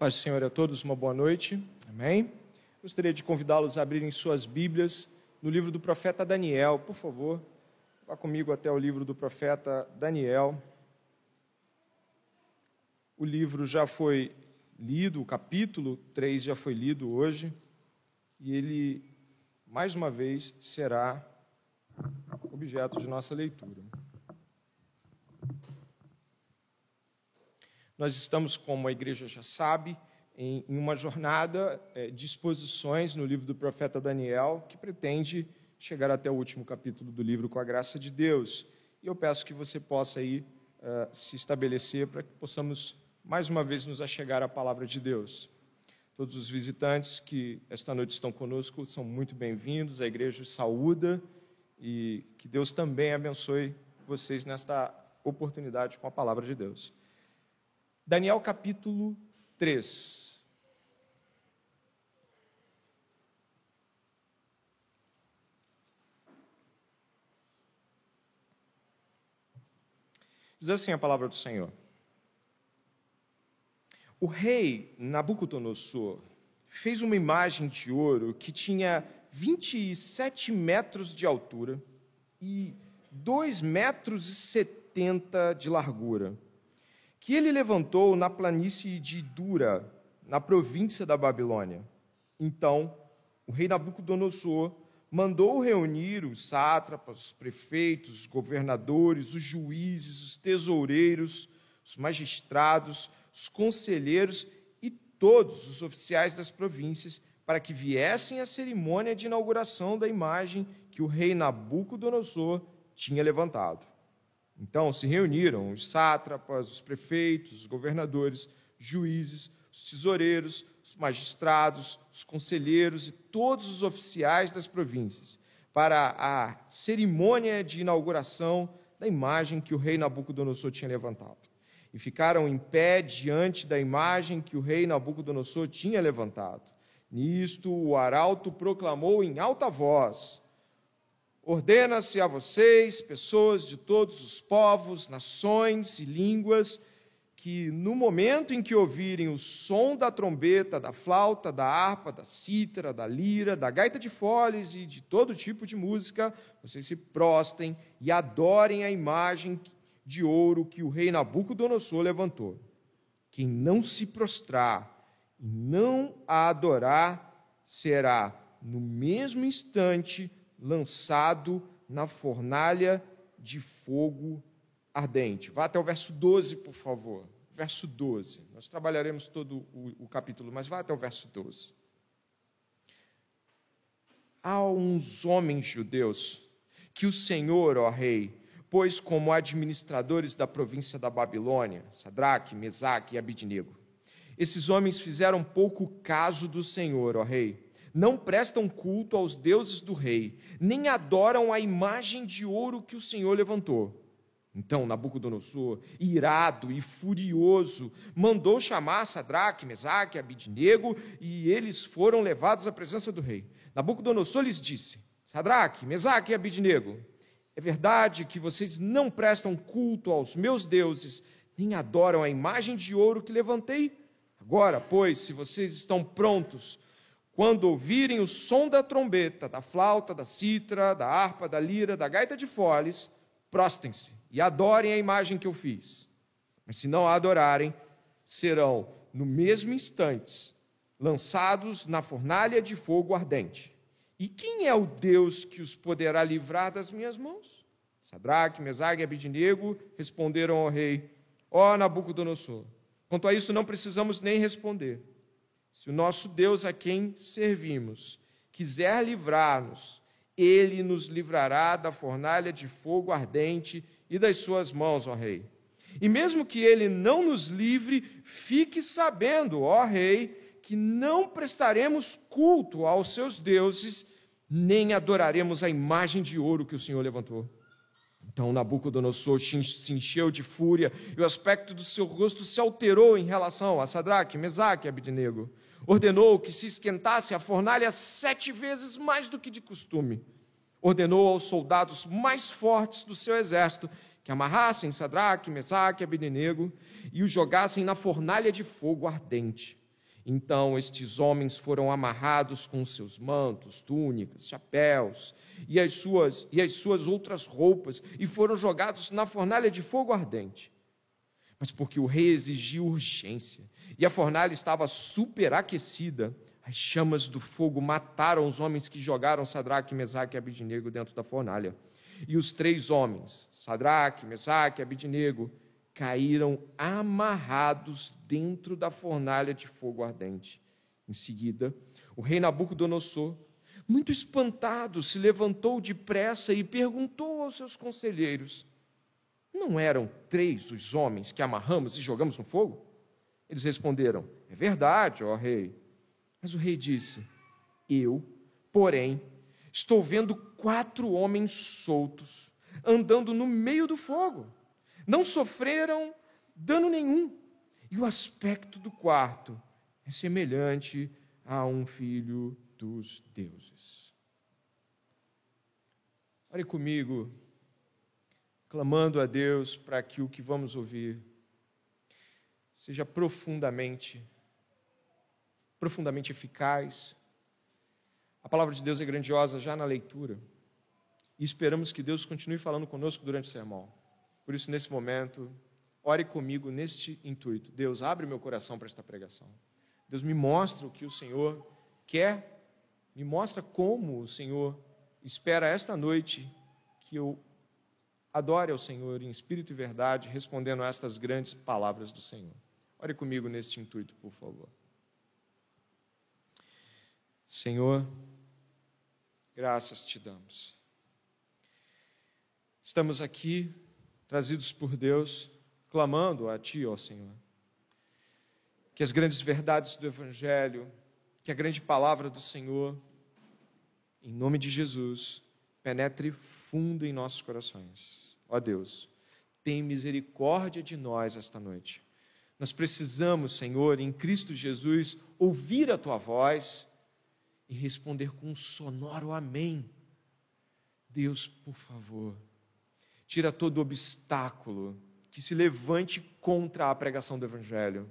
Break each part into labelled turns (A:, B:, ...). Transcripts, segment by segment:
A: Paz do Senhor a todos, uma boa noite. Amém. Gostaria de convidá-los a abrirem suas Bíblias no livro do profeta Daniel, por favor. Vá comigo até o livro do profeta Daniel. O livro já foi lido, o capítulo 3 já foi lido hoje, e ele, mais uma vez, será objeto de nossa leitura. Nós estamos, como a igreja já sabe, em, uma jornada é, de exposições no livro do profeta Daniel, que pretende chegar até o último capítulo do livro com a graça de Deus. E eu peço que você possa aí uh, se estabelecer para que possamos mais uma vez nos achegar à palavra de Deus. Todos os visitantes que esta noite estão conosco são muito bem-vindos. A igreja saúda e que Deus também abençoe vocês nesta oportunidade com a palavra de Deus. Daniel capítulo 3. Diz assim a palavra do Senhor. O rei Nabucodonosor fez uma imagem de ouro que tinha 27 metros de altura e 2 metros e 70 de largura que ele levantou na planície de Dura, na província da Babilônia. Então, o rei Nabucodonosor mandou reunir os sátrapas, os prefeitos, os governadores, os juízes, os tesoureiros, os magistrados, os conselheiros e todos os oficiais das províncias para que viessem à cerimônia de inauguração da imagem que o rei Nabucodonosor tinha levantado. Então se reuniram os sátrapas, os prefeitos, os governadores, juízes, os tesoureiros, os magistrados, os conselheiros e todos os oficiais das províncias para a cerimônia de inauguração da imagem que o rei Nabucodonosor tinha levantado. E ficaram em pé diante da imagem que o rei Nabucodonosor tinha levantado. Nisto o arauto proclamou em alta voz: Ordena-se a vocês, pessoas de todos os povos, nações e línguas, que no momento em que ouvirem o som da trombeta, da flauta, da harpa, da cítara, da lira, da gaita de foles e de todo tipo de música, vocês se prostem e adorem a imagem de ouro que o rei Nabucodonosor levantou. Quem não se prostrar e não a adorar será, no mesmo instante, lançado na fornalha de fogo ardente. Vá até o verso 12, por favor. Verso 12. Nós trabalharemos todo o, o capítulo, mas vá até o verso 12. Há uns homens judeus que o Senhor, ó Rei, pôs como administradores da província da Babilônia, Sadraque, Mesaque e Abidnego. Esses homens fizeram pouco caso do Senhor, ó Rei não prestam culto aos deuses do rei, nem adoram a imagem de ouro que o Senhor levantou. Então Nabucodonosor, irado e furioso, mandou chamar Sadraque, Mesaque e Abidnego, e eles foram levados à presença do rei. Nabucodonosor lhes disse: Sadraque, Mesaque e Abidnego, é verdade que vocês não prestam culto aos meus deuses, nem adoram a imagem de ouro que levantei? Agora, pois, se vocês estão prontos, quando ouvirem o som da trombeta, da flauta, da citra, da harpa, da lira, da gaita de foles, prostem-se e adorem a imagem que eu fiz. Mas se não a adorarem, serão, no mesmo instante, lançados na fornalha de fogo ardente. E quem é o Deus que os poderá livrar das minhas mãos? Sadraque, Mesague e Abidinego responderam ao rei: Ó Nabucodonosor, quanto a isso não precisamos nem responder. Se o nosso Deus a quem servimos quiser livrar-nos, ele nos livrará da fornalha de fogo ardente e das suas mãos, ó Rei. E mesmo que ele não nos livre, fique sabendo, ó Rei, que não prestaremos culto aos seus deuses, nem adoraremos a imagem de ouro que o Senhor levantou. Então Nabucodonosor se encheu de fúria e o aspecto do seu rosto se alterou em relação a Sadraque, Mesaque e Abidnego ordenou que se esquentasse a fornalha sete vezes mais do que de costume. Ordenou aos soldados mais fortes do seu exército que amarrassem Sadraque, Mesaque e Abednego e os jogassem na fornalha de fogo ardente. Então estes homens foram amarrados com seus mantos, túnicas, chapéus e as suas e as suas outras roupas e foram jogados na fornalha de fogo ardente. Mas porque o rei exigiu urgência e a fornalha estava superaquecida, as chamas do fogo mataram os homens que jogaram Sadraque, Mesaque e Abidnego dentro da fornalha. E os três homens, Sadraque, Mesaque e Abidnego, caíram amarrados dentro da fornalha de fogo ardente. Em seguida, o rei Nabucodonosor, muito espantado, se levantou depressa e perguntou aos seus conselheiros: Não eram três os homens que amarramos e jogamos no fogo? Eles responderam: É verdade, ó rei. Mas o rei disse: Eu, porém, estou vendo quatro homens soltos andando no meio do fogo não sofreram dano nenhum. E o aspecto do quarto é semelhante a um filho dos deuses. Ore comigo, clamando a Deus para que o que vamos ouvir seja profundamente, profundamente eficaz. A palavra de Deus é grandiosa já na leitura. E esperamos que Deus continue falando conosco durante o sermão. Por isso, nesse momento, ore comigo neste intuito. Deus, abre meu coração para esta pregação. Deus, me mostra o que o Senhor quer, me mostra como o Senhor espera esta noite que eu adore ao Senhor em espírito e verdade, respondendo a estas grandes palavras do Senhor. Ore comigo neste intuito, por favor. Senhor, graças te damos. Estamos aqui trazidos por Deus, clamando a Ti, ó Senhor. Que as grandes verdades do Evangelho, que a grande palavra do Senhor, em nome de Jesus, penetre fundo em nossos corações. Ó Deus, tem misericórdia de nós esta noite. Nós precisamos, Senhor, em Cristo Jesus, ouvir a Tua voz e responder com um sonoro amém. Deus, por favor, tira todo obstáculo que se levante contra a pregação do Evangelho.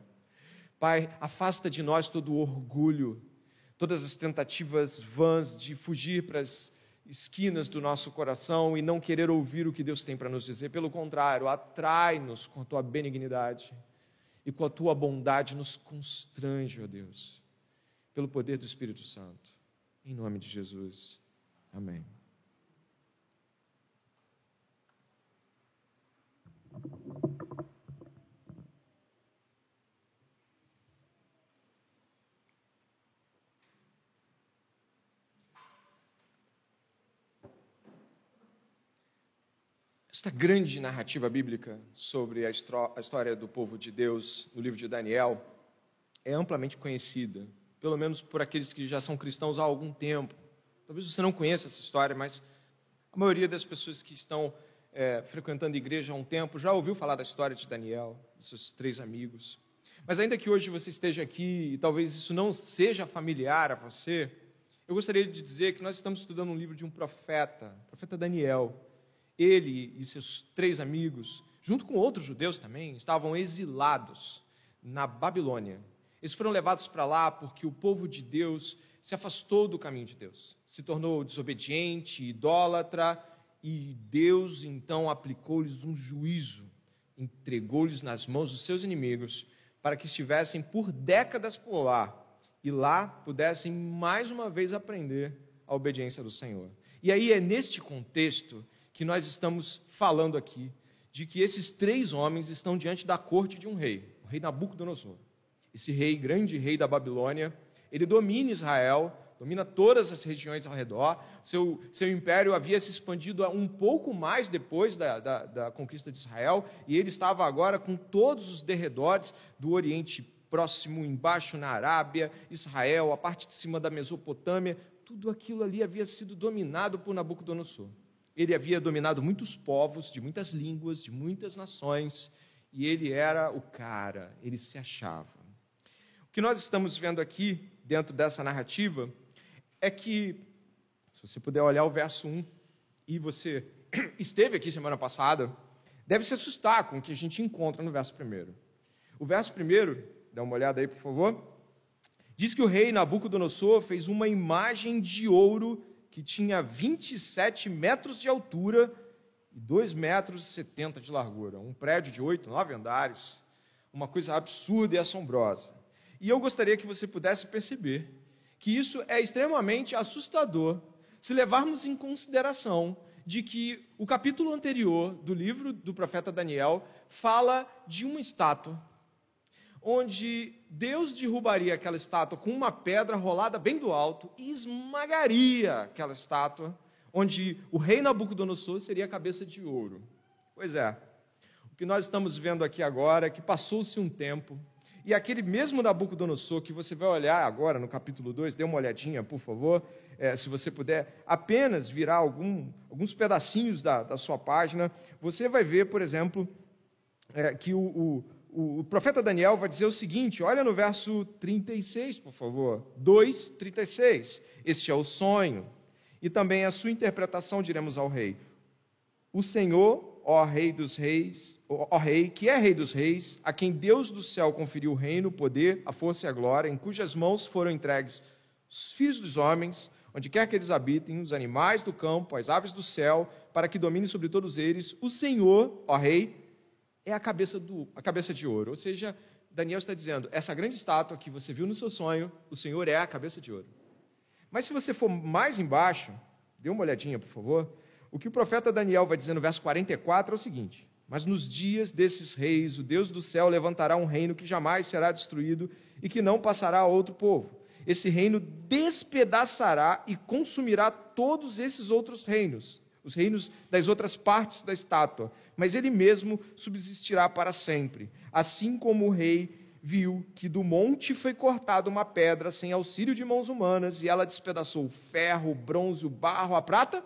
A: Pai, afasta de nós todo o orgulho, todas as tentativas vãs de fugir para as esquinas do nosso coração e não querer ouvir o que Deus tem para nos dizer. Pelo contrário, atrai-nos com a tua benignidade e com a tua bondade, nos constrange, ó Deus, pelo poder do Espírito Santo. Em nome de Jesus. Amém. Esta grande narrativa bíblica sobre a história do povo de Deus no livro de Daniel é amplamente conhecida, pelo menos por aqueles que já são cristãos há algum tempo. Talvez você não conheça essa história, mas a maioria das pessoas que estão é, frequentando a igreja há um tempo, já ouviu falar da história de Daniel, dos seus três amigos. Mas ainda que hoje você esteja aqui e talvez isso não seja familiar a você, eu gostaria de dizer que nós estamos estudando um livro de um profeta, o profeta Daniel. Ele e seus três amigos, junto com outros judeus também, estavam exilados na Babilônia. Eles foram levados para lá porque o povo de Deus se afastou do caminho de Deus, se tornou desobediente, idólatra e Deus então aplicou-lhes um juízo, entregou-lhes nas mãos dos seus inimigos, para que estivessem por décadas por lá e lá pudessem mais uma vez aprender a obediência do Senhor. E aí é neste contexto que nós estamos falando aqui, de que esses três homens estão diante da corte de um rei, o rei Nabucodonosor. Esse rei, grande rei da Babilônia, ele domina Israel, domina todas as regiões ao redor. Seu, seu império havia se expandido um pouco mais depois da, da, da conquista de Israel, e ele estava agora com todos os derredores do Oriente Próximo, embaixo na Arábia, Israel, a parte de cima da Mesopotâmia, tudo aquilo ali havia sido dominado por Nabucodonosor. Ele havia dominado muitos povos, de muitas línguas, de muitas nações, e ele era o cara, ele se achava. O que nós estamos vendo aqui, dentro dessa narrativa, é que, se você puder olhar o verso 1, e você esteve aqui semana passada, deve se assustar com o que a gente encontra no verso 1. O verso 1, dá uma olhada aí, por favor, Diz que o rei Nabucodonosor fez uma imagem de ouro que tinha 27 metros de altura e 2 metros e 70 de largura. Um prédio de 8, 9 andares. Uma coisa absurda e assombrosa. E eu gostaria que você pudesse perceber que isso é extremamente assustador se levarmos em consideração de que o capítulo anterior do livro do profeta Daniel fala de uma estátua onde Deus derrubaria aquela estátua com uma pedra rolada bem do alto e esmagaria aquela estátua, onde o rei Nabucodonosor seria a cabeça de ouro. Pois é, o que nós estamos vendo aqui agora é que passou-se um tempo, e aquele mesmo Nabucodonosor que você vai olhar agora no capítulo 2, dê uma olhadinha, por favor, é, se você puder, apenas virar algum, alguns pedacinhos da, da sua página, você vai ver, por exemplo, é, que o, o o, profeta Daniel vai dizer o seguinte: olha no verso 36, por favor. 2, 36. Este é o sonho. E também a sua interpretação, diremos ao rei. O Senhor, ó Rei dos Reis, ó Rei, que é Rei dos Reis, a quem Deus do céu conferiu o reino, o poder, a força e a glória, em cujas mãos foram entregues os filhos dos homens, onde quer que eles habitem, os animais do campo, as aves do céu, para que domine sobre todos eles, o Senhor, ó Rei, é a cabeça, do, a cabeça de ouro. Ou seja, Daniel está dizendo: essa grande estátua que você viu no seu sonho, o Senhor é a cabeça de ouro. Mas se você for mais embaixo, dê uma olhadinha, por favor. O que o profeta Daniel vai dizer no verso 44 é o seguinte: Mas nos dias desses reis, o Deus do céu levantará um reino que jamais será destruído e que não passará a outro povo. Esse reino despedaçará e consumirá todos esses outros reinos, os reinos das outras partes da estátua, mas ele mesmo subsistirá para sempre. Assim como o rei viu que do monte foi cortada uma pedra sem auxílio de mãos humanas, e ela despedaçou o ferro, o bronze, o barro, a prata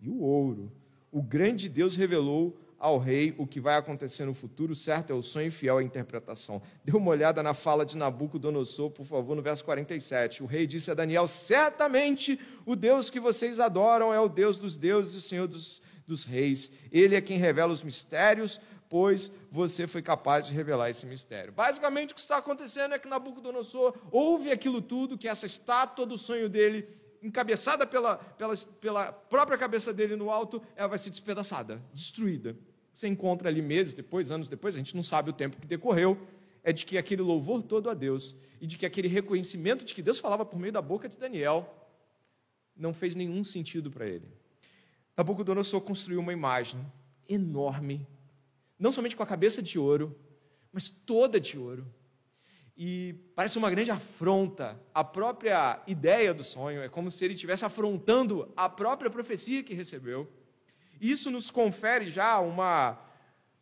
A: e o ouro. O grande Deus revelou ao rei o que vai acontecer no futuro, certo? É o sonho fiel à interpretação. Dê uma olhada na fala de Nabucodonosor, por favor, no verso 47. O rei disse a Daniel: Certamente o Deus que vocês adoram é o Deus dos deuses e o Senhor dos dos reis. Ele é quem revela os mistérios, pois você foi capaz de revelar esse mistério. Basicamente, o que está acontecendo é que Nabucodonosor ouve aquilo tudo, que essa estátua do sonho dele, encabeçada pela, pela, pela própria cabeça dele no alto, ela vai ser despedaçada, destruída. Você encontra ali meses depois, anos depois, a gente não sabe o tempo que decorreu, é de que aquele louvor todo a Deus e de que aquele reconhecimento de que Deus falava por meio da boca de Daniel não fez nenhum sentido para ele. Nabucodonosor construiu uma imagem enorme, não somente com a cabeça de ouro, mas toda de ouro. E parece uma grande afronta à própria ideia do sonho, é como se ele estivesse afrontando a própria profecia que recebeu. Isso nos confere já uma,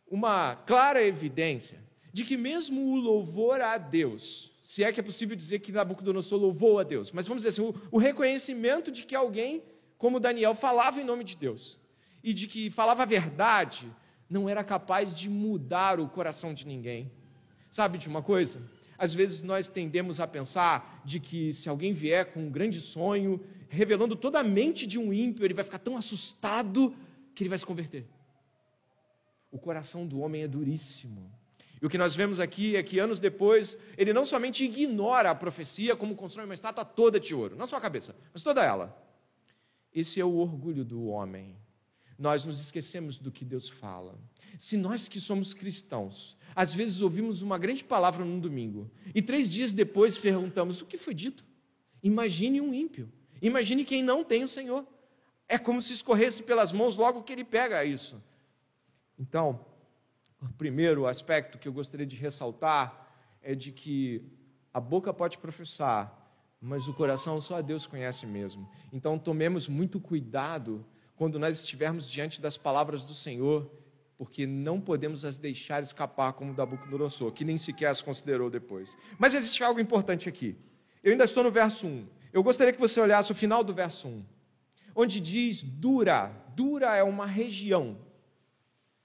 A: uma clara evidência de que, mesmo o louvor a Deus, se é que é possível dizer que Nabucodonosor louvou a Deus, mas vamos dizer assim, o, o reconhecimento de que alguém como Daniel falava em nome de Deus e de que falava a verdade, não era capaz de mudar o coração de ninguém. Sabe de uma coisa? Às vezes nós tendemos a pensar de que se alguém vier com um grande sonho, revelando toda a mente de um ímpio, ele vai ficar tão assustado que ele vai se converter. O coração do homem é duríssimo. E o que nós vemos aqui é que anos depois, ele não somente ignora a profecia, como constrói uma estátua toda de ouro, não só a cabeça, mas toda ela. Esse é o orgulho do homem. Nós nos esquecemos do que Deus fala. Se nós que somos cristãos, às vezes ouvimos uma grande palavra num domingo e três dias depois perguntamos o que foi dito. Imagine um ímpio. Imagine quem não tem o Senhor. É como se escorresse pelas mãos logo que ele pega isso. Então, o primeiro aspecto que eu gostaria de ressaltar é de que a boca pode professar, mas o coração só a Deus conhece mesmo. Então tomemos muito cuidado quando nós estivermos diante das palavras do Senhor, porque não podemos as deixar escapar como Nabucodonosor, que nem sequer as considerou depois. Mas existe algo importante aqui. Eu ainda estou no verso 1. Eu gostaria que você olhasse o final do verso 1, onde diz Dura. Dura é uma região.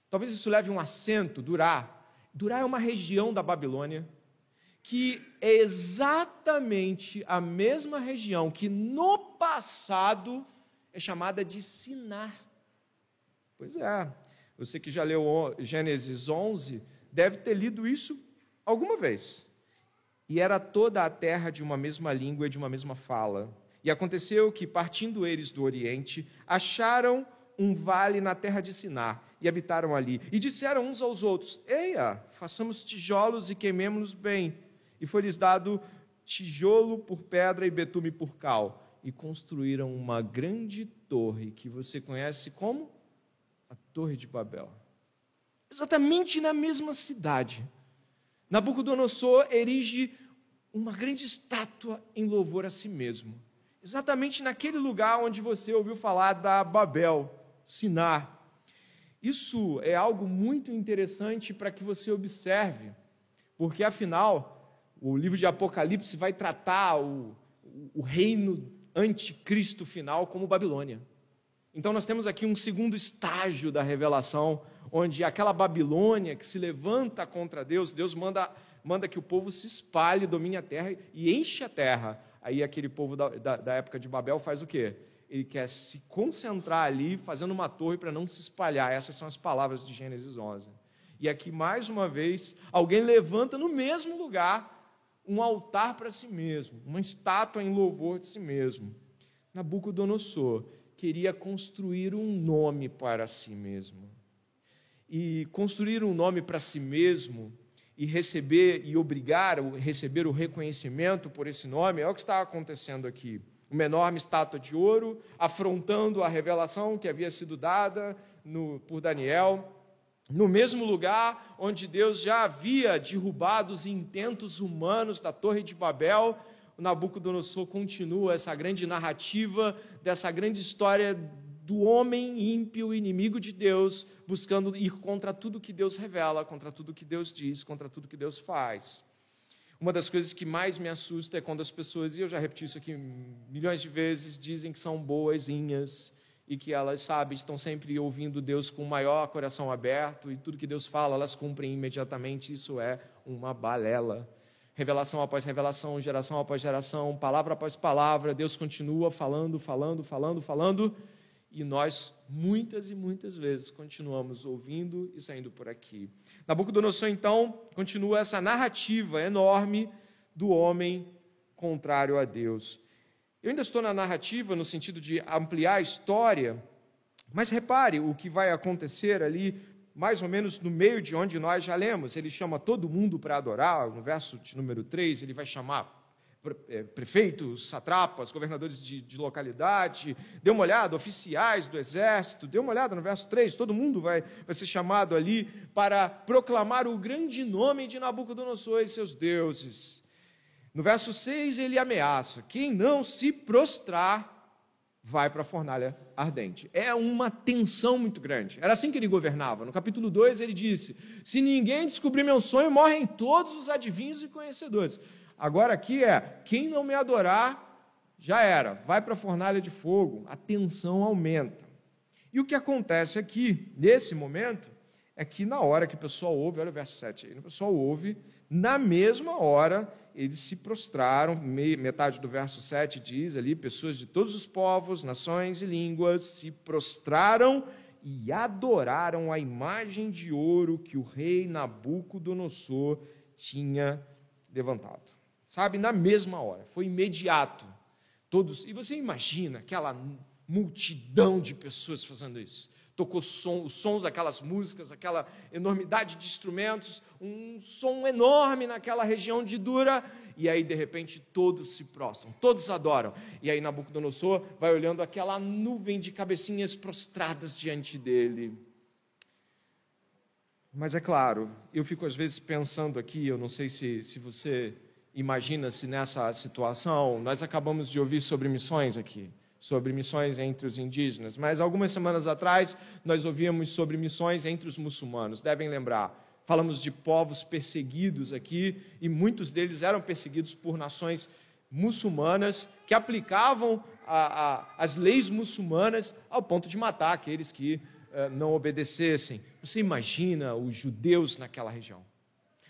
A: Talvez isso leve um acento, Durá. Durá é uma região da Babilônia que é exatamente a mesma região que no passado é chamada de Sinar. Pois é, você que já leu Gênesis 11 deve ter lido isso alguma vez. e era toda a terra de uma mesma língua e de uma mesma fala. E aconteceu que, partindo eles do Oriente, acharam um vale na terra de Sinar e habitaram ali. E disseram uns aos outros: Eia, façamos tijolos e queimemos-nos bem. E foi-lhes dado tijolo por pedra e betume por cal. E construíram uma grande torre que você conhece como a Torre de Babel. Exatamente na mesma cidade. Nabucodonosor erige uma grande estátua em louvor a si mesmo. Exatamente naquele lugar onde você ouviu falar da Babel, Sinar. Isso é algo muito interessante para que você observe, porque afinal, o livro de Apocalipse vai tratar o, o reino anticristo final como Babilônia. Então nós temos aqui um segundo estágio da revelação, onde aquela Babilônia que se levanta contra Deus, Deus manda, manda que o povo se espalhe, domine a terra e enche a terra. Aí aquele povo da, da, da época de Babel faz o quê? ele quer se concentrar ali, fazendo uma torre para não se espalhar. Essas são as palavras de Gênesis 11. E aqui, mais uma vez, alguém levanta no mesmo lugar um altar para si mesmo, uma estátua em louvor de si mesmo. Nabucodonosor queria construir um nome para si mesmo. E construir um nome para si mesmo e receber e obrigar a receber o reconhecimento por esse nome é o que está acontecendo aqui uma enorme estátua de ouro, afrontando a revelação que havia sido dada no, por Daniel, no mesmo lugar onde Deus já havia derrubado os intentos humanos da Torre de Babel, o Nabucodonosor continua essa grande narrativa dessa grande história do homem ímpio, inimigo de Deus, buscando ir contra tudo que Deus revela, contra tudo que Deus diz, contra tudo que Deus faz. Uma das coisas que mais me assusta é quando as pessoas, e eu já repeti isso aqui milhões de vezes, dizem que são boazinhas e que elas, sabe, estão sempre ouvindo Deus com o maior coração aberto e tudo que Deus fala elas cumprem imediatamente. Isso é uma balela. Revelação após revelação, geração após geração, palavra após palavra, Deus continua falando, falando, falando, falando e nós, muitas e muitas vezes, continuamos ouvindo e saindo por aqui. Nabucodonosor, então, continua essa narrativa enorme do homem contrário a Deus. Eu ainda estou na narrativa no sentido de ampliar a história, mas repare o que vai acontecer ali, mais ou menos no meio de onde nós já lemos. Ele chama todo mundo para adorar, no verso de número 3, ele vai chamar é, prefeitos, satrapas, governadores de, de, localidade, dê uma olhada, oficiais do exército, dê uma olhada no verso 3, todo mundo vai, vai ser chamado ali para proclamar o grande nome de Nabucodonosor e seus deuses. No verso 6 ele ameaça: quem não se prostrar vai para a fornalha ardente. É uma tensão muito grande. Era assim que ele governava. No capítulo 2 ele disse: Se ninguém descobrir meu sonho, morrem todos os adivinhos e conhecedores. Agora aqui é: quem não me adorar, já era, vai para a fornalha de fogo, a tensão aumenta. E o que acontece aqui, nesse momento, é que na hora que o pessoal ouve, olha o verso 7 aí, o pessoal ouve, na mesma hora eles se prostraram, metade do verso 7 diz ali: pessoas de todos os povos, nações e línguas se prostraram e adoraram a imagem de ouro que o rei Nabucodonosor tinha levantado sabe, na mesma hora, foi imediato. Todos, e você imagina aquela multidão de pessoas fazendo isso. Tocou som, os sons daquelas músicas, aquela enormidade de instrumentos, um som enorme naquela região de Dura, e aí de repente todos se prostram, todos adoram. E aí Nabucodonosor vai olhando aquela nuvem de cabecinhas prostradas diante dele. Mas é claro, eu fico às vezes pensando aqui, eu não sei se, se você imagina-se nessa situação? Nós acabamos de ouvir sobre missões aqui, sobre missões entre os indígenas, mas algumas semanas atrás nós ouvíamos sobre missões entre os muçulmanos, devem lembrar. Falamos de povos perseguidos aqui, e muitos deles eram perseguidos por nações muçulmanas que aplicavam a, a, as leis muçulmanas ao ponto de matar aqueles que uh, não obedecessem. Você imagina os judeus naquela região.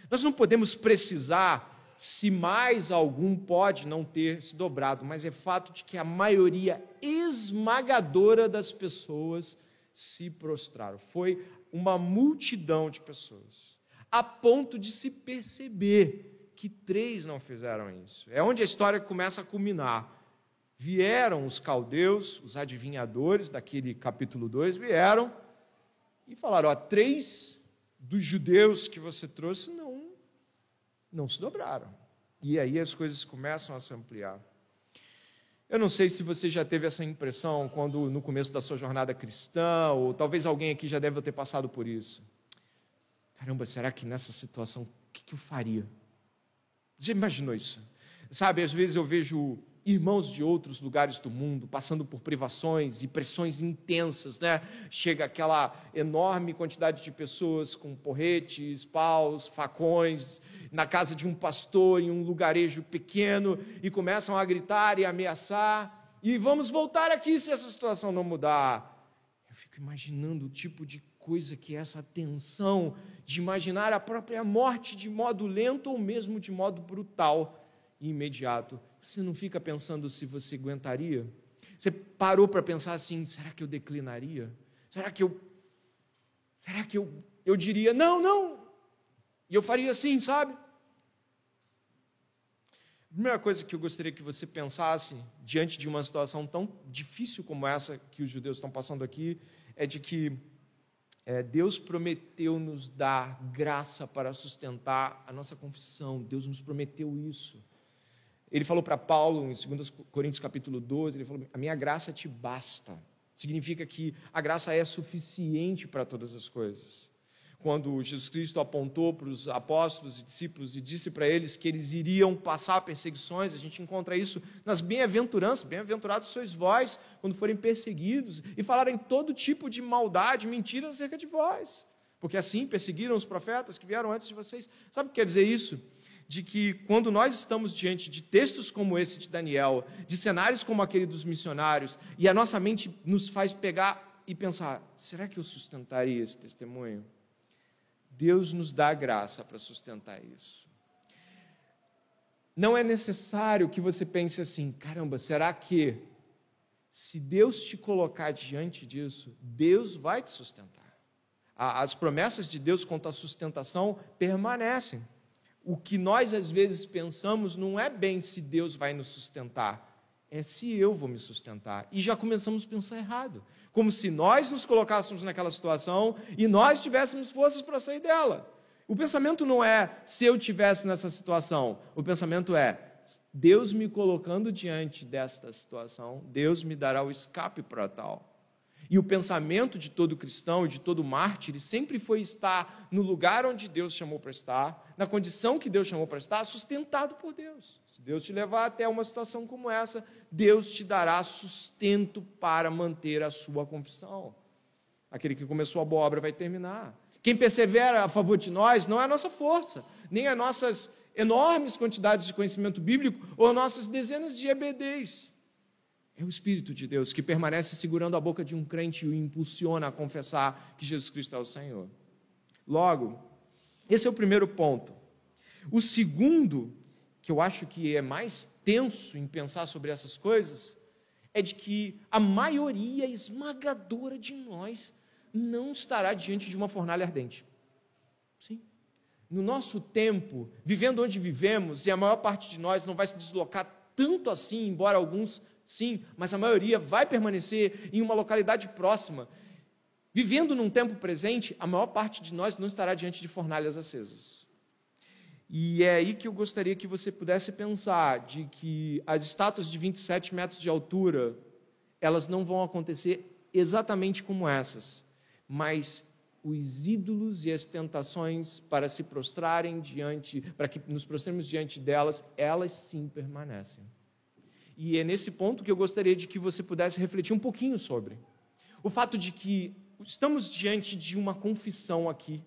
A: Nós não podemos precisar se mais algum pode não ter se dobrado, mas é fato de que a maioria esmagadora das pessoas se prostraram. Foi uma multidão de pessoas, a ponto de se perceber que três não fizeram isso? É onde a história começa a culminar. Vieram os caldeus, os adivinhadores daquele capítulo 2, vieram e falaram: ó, três dos judeus que você trouxe não, se dobraram. E aí as coisas começam a se ampliar. Eu não sei se você já teve essa impressão quando no começo da sua jornada cristã, ou talvez alguém aqui já deve ter passado por isso. Caramba, será que nessa situação, o que, que eu faria? Já imaginou isso? Sabe, às vezes eu vejo irmãos de outros lugares do mundo passando por privações e pressões intensas, né? Chega aquela enorme quantidade de pessoas com porretes, paus, facões na casa de um pastor em um lugarejo pequeno e começam a gritar e ameaçar e vamos voltar aqui se essa situação não mudar. Eu fico imaginando o tipo de coisa que é essa tensão de imaginar a própria morte de modo lento ou mesmo de modo brutal e imediato você não fica pensando se você aguentaria? Você parou para pensar assim: será que eu declinaria? Será que eu. Será que eu, eu diria, não, não? E eu faria assim, sabe? A primeira coisa que eu gostaria que você pensasse diante de uma situação tão difícil como essa que os judeus estão passando aqui é de que é, Deus prometeu nos dar graça para sustentar a nossa confissão. Deus nos prometeu isso. Ele falou para Paulo, em 2 Coríntios capítulo 12, ele falou: A minha graça te basta. Significa que a graça é suficiente para todas as coisas. Quando Jesus Cristo apontou para os apóstolos e discípulos e disse para eles que eles iriam passar perseguições, a gente encontra isso nas bem-aventuranças. Bem-aventurados sois vós quando forem perseguidos e falarem todo tipo de maldade, mentira acerca de vós. Porque assim perseguiram os profetas que vieram antes de vocês. Sabe o que quer dizer isso? de que quando nós estamos diante de textos como esse de Daniel, de cenários como aquele dos missionários, e a nossa mente nos faz pegar e pensar: será que eu sustentaria esse testemunho? Deus nos dá graça para sustentar isso. Não é necessário que você pense assim: caramba, será que se Deus te colocar diante disso, Deus vai te sustentar? As promessas de Deus quanto à sustentação permanecem o que nós às vezes pensamos não é bem se Deus vai nos sustentar, é se eu vou me sustentar. E já começamos a pensar errado. Como se nós nos colocássemos naquela situação e nós tivéssemos forças para sair dela. O pensamento não é se eu tivesse nessa situação. O pensamento é Deus me colocando diante desta situação, Deus me dará o escape para tal. E o pensamento de todo cristão e de todo mártir sempre foi estar no lugar onde Deus chamou para estar, na condição que Deus chamou para estar, sustentado por Deus. Se Deus te levar até uma situação como essa, Deus te dará sustento para manter a sua confissão. Aquele que começou a boa obra vai terminar. Quem persevera a favor de nós não é a nossa força, nem as nossas enormes quantidades de conhecimento bíblico ou nossas dezenas de EBDs. É o Espírito de Deus que permanece segurando a boca de um crente e o impulsiona a confessar que Jesus Cristo é o Senhor. Logo, esse é o primeiro ponto. O segundo, que eu acho que é mais tenso em pensar sobre essas coisas, é de que a maioria esmagadora de nós não estará diante de uma fornalha ardente. Sim. No nosso tempo, vivendo onde vivemos, e a maior parte de nós não vai se deslocar tanto assim, embora alguns sim, mas a maioria vai permanecer em uma localidade próxima. Vivendo num tempo presente, a maior parte de nós não estará diante de fornalhas acesas. E é aí que eu gostaria que você pudesse pensar de que as estátuas de 27 metros de altura, elas não vão acontecer exatamente como essas, mas os ídolos e as tentações para se prostrarem diante, para que nos prostremos diante delas, elas sim permanecem. E é nesse ponto que eu gostaria de que você pudesse refletir um pouquinho sobre. O fato de que estamos diante de uma confissão aqui,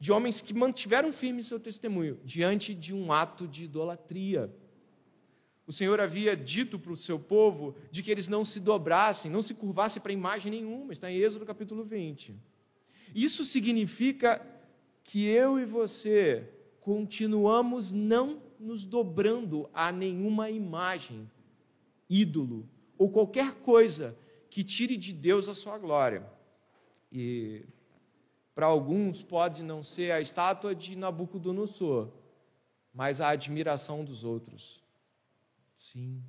A: de homens que mantiveram firme seu testemunho, diante de um ato de idolatria. O Senhor havia dito para o seu povo de que eles não se dobrassem, não se curvassem para imagem nenhuma, está em Êxodo capítulo 20. Isso significa que eu e você continuamos não nos dobrando a nenhuma imagem ídolo ou qualquer coisa que tire de Deus a sua glória. E para alguns pode não ser a estátua de Nabucodonosor, mas a admiração dos outros. Sim.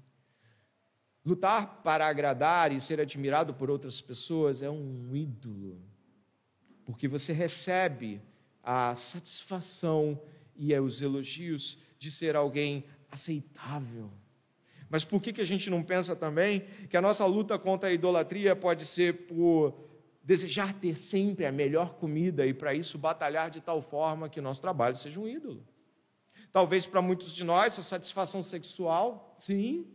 A: Lutar para agradar e ser admirado por outras pessoas é um ídolo, porque você recebe a satisfação e os elogios de ser alguém aceitável. Mas por que, que a gente não pensa também que a nossa luta contra a idolatria pode ser por desejar ter sempre a melhor comida e, para isso, batalhar de tal forma que o nosso trabalho seja um ídolo? Talvez para muitos de nós, a satisfação sexual, sim,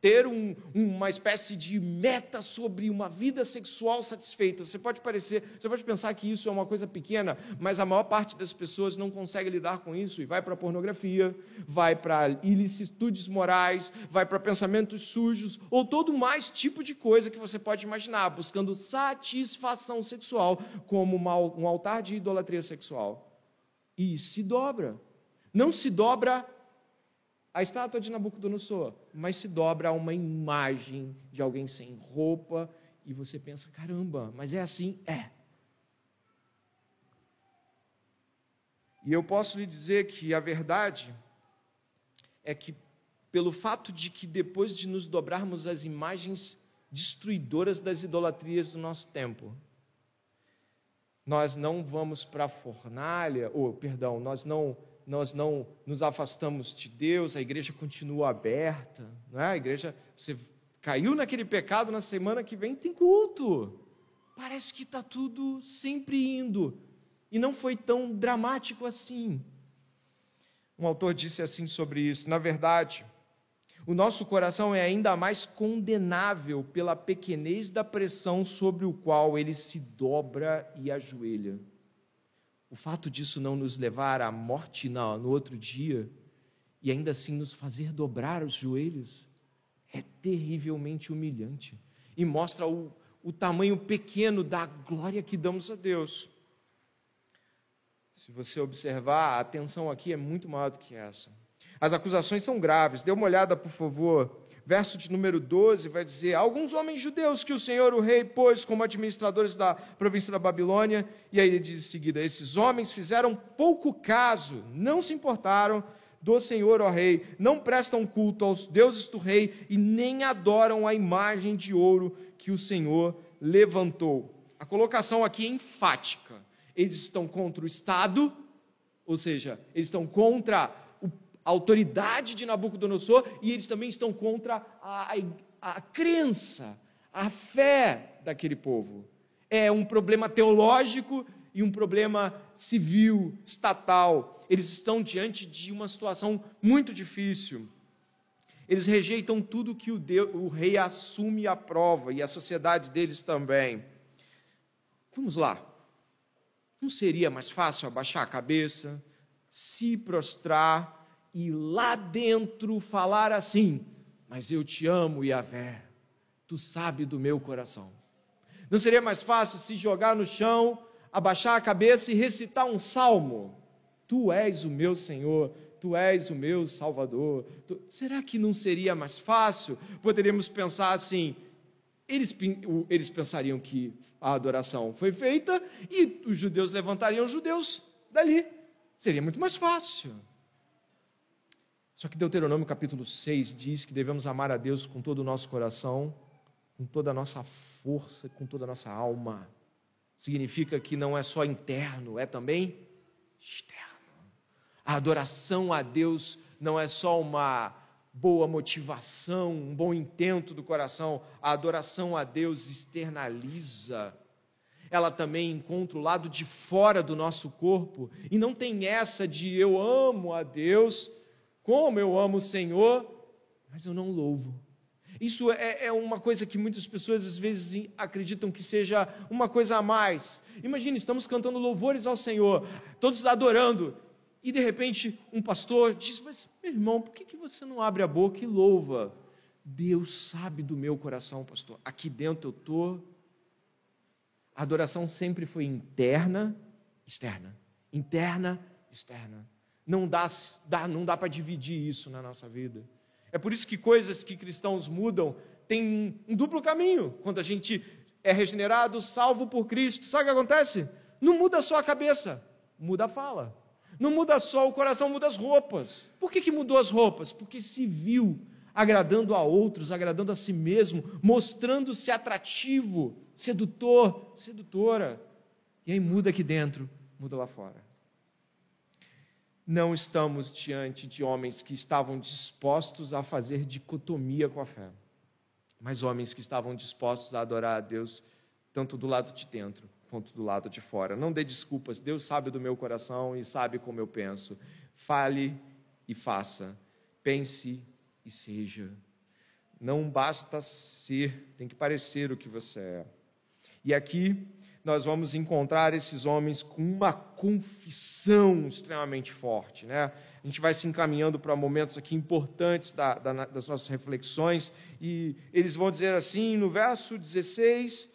A: ter um, uma espécie de meta sobre uma vida sexual satisfeita. Você pode parecer, você pode pensar que isso é uma coisa pequena, mas a maior parte das pessoas não consegue lidar com isso e vai para a pornografia, vai para ilicitudes morais, vai para pensamentos sujos ou todo mais tipo de coisa que você pode imaginar, buscando satisfação sexual como um altar de idolatria sexual. E se dobra. Não se dobra a estátua de Nabucodonosor, mas se dobra a uma imagem de alguém sem roupa e você pensa: caramba, mas é assim? É. E eu posso lhe dizer que a verdade é que, pelo fato de que depois de nos dobrarmos às imagens destruidoras das idolatrias do nosso tempo, nós não vamos para a fornalha, ou, perdão, nós não nós não nos afastamos de Deus, a igreja continua aberta, não é? A igreja, você caiu naquele pecado, na semana que vem tem culto. Parece que está tudo sempre indo. E não foi tão dramático assim. Um autor disse assim sobre isso: na verdade, o nosso coração é ainda mais condenável pela pequenez da pressão sobre o qual ele se dobra e ajoelha o fato disso não nos levar à morte no outro dia e ainda assim nos fazer dobrar os joelhos é terrivelmente humilhante e mostra o, o tamanho pequeno da glória que damos a Deus. Se você observar, a atenção aqui é muito maior do que essa. As acusações são graves. Dê uma olhada, por favor, verso de número 12 vai dizer: Alguns homens judeus que o Senhor, o rei, pôs como administradores da província da Babilônia, e aí ele diz em seguida: Esses homens fizeram pouco caso, não se importaram do Senhor, ó rei, não prestam culto aos deuses do rei e nem adoram a imagem de ouro que o Senhor levantou. A colocação aqui é enfática. Eles estão contra o Estado, ou seja, eles estão contra a autoridade de Nabucodonosor e eles também estão contra a, a, a crença, a fé daquele povo. É um problema teológico e um problema civil, estatal. Eles estão diante de uma situação muito difícil. Eles rejeitam tudo que o, Deus, o rei assume e aprova, e a sociedade deles também. Vamos lá. Não seria mais fácil abaixar a cabeça, se prostrar e lá dentro falar assim: Mas eu te amo, Yahvé, tu sabe do meu coração. Não seria mais fácil se jogar no chão, abaixar a cabeça e recitar um salmo? Tu és o meu Senhor, tu és o meu Salvador. Tu... Será que não seria mais fácil? Poderíamos pensar assim: eles, eles pensariam que a adoração foi feita e os judeus levantariam os judeus dali. Seria muito mais fácil. Só que Deuteronômio capítulo 6 diz que devemos amar a Deus com todo o nosso coração, com toda a nossa força, com toda a nossa alma. Significa que não é só interno, é também externo. A adoração a Deus não é só uma boa motivação, um bom intento do coração. A adoração a Deus externaliza. Ela também encontra o lado de fora do nosso corpo e não tem essa de eu amo a Deus como eu amo o Senhor, mas eu não louvo. Isso é, é, uma coisa que muitas pessoas às vezes acreditam que seja uma coisa a mais. Imagine, estamos cantando louvores ao Senhor, todos adorando, e de repente um pastor diz: Mas meu irmão, por que, que você não abre a boca e louva? Deus sabe do meu coração, pastor. Aqui dentro eu estou. A adoração sempre foi interna, externa. Interna, externa não dá, dá não dá para dividir isso na nossa vida. É por isso que coisas que cristãos mudam têm um duplo caminho. Quando a gente é regenerado, salvo por Cristo, sabe o que acontece? Não muda só a cabeça, muda a fala. Não muda só o coração, muda as roupas. Por que, que mudou as roupas? Porque se viu agradando a outros, agradando a si mesmo, mostrando-se atrativo, sedutor, sedutora. E aí muda aqui dentro, muda lá fora. Não estamos diante de homens que estavam dispostos a fazer dicotomia com a fé, mas homens que estavam dispostos a adorar a Deus tanto do lado de dentro quanto do lado de fora. Não dê desculpas, Deus sabe do meu coração e sabe como eu penso. Fale e faça, pense e seja. Não basta ser, tem que parecer o que você é. E aqui nós vamos encontrar esses homens com uma confissão extremamente forte. Né? A gente vai se encaminhando para momentos aqui importantes da, da, das nossas reflexões, e eles vão dizer assim, no verso 16: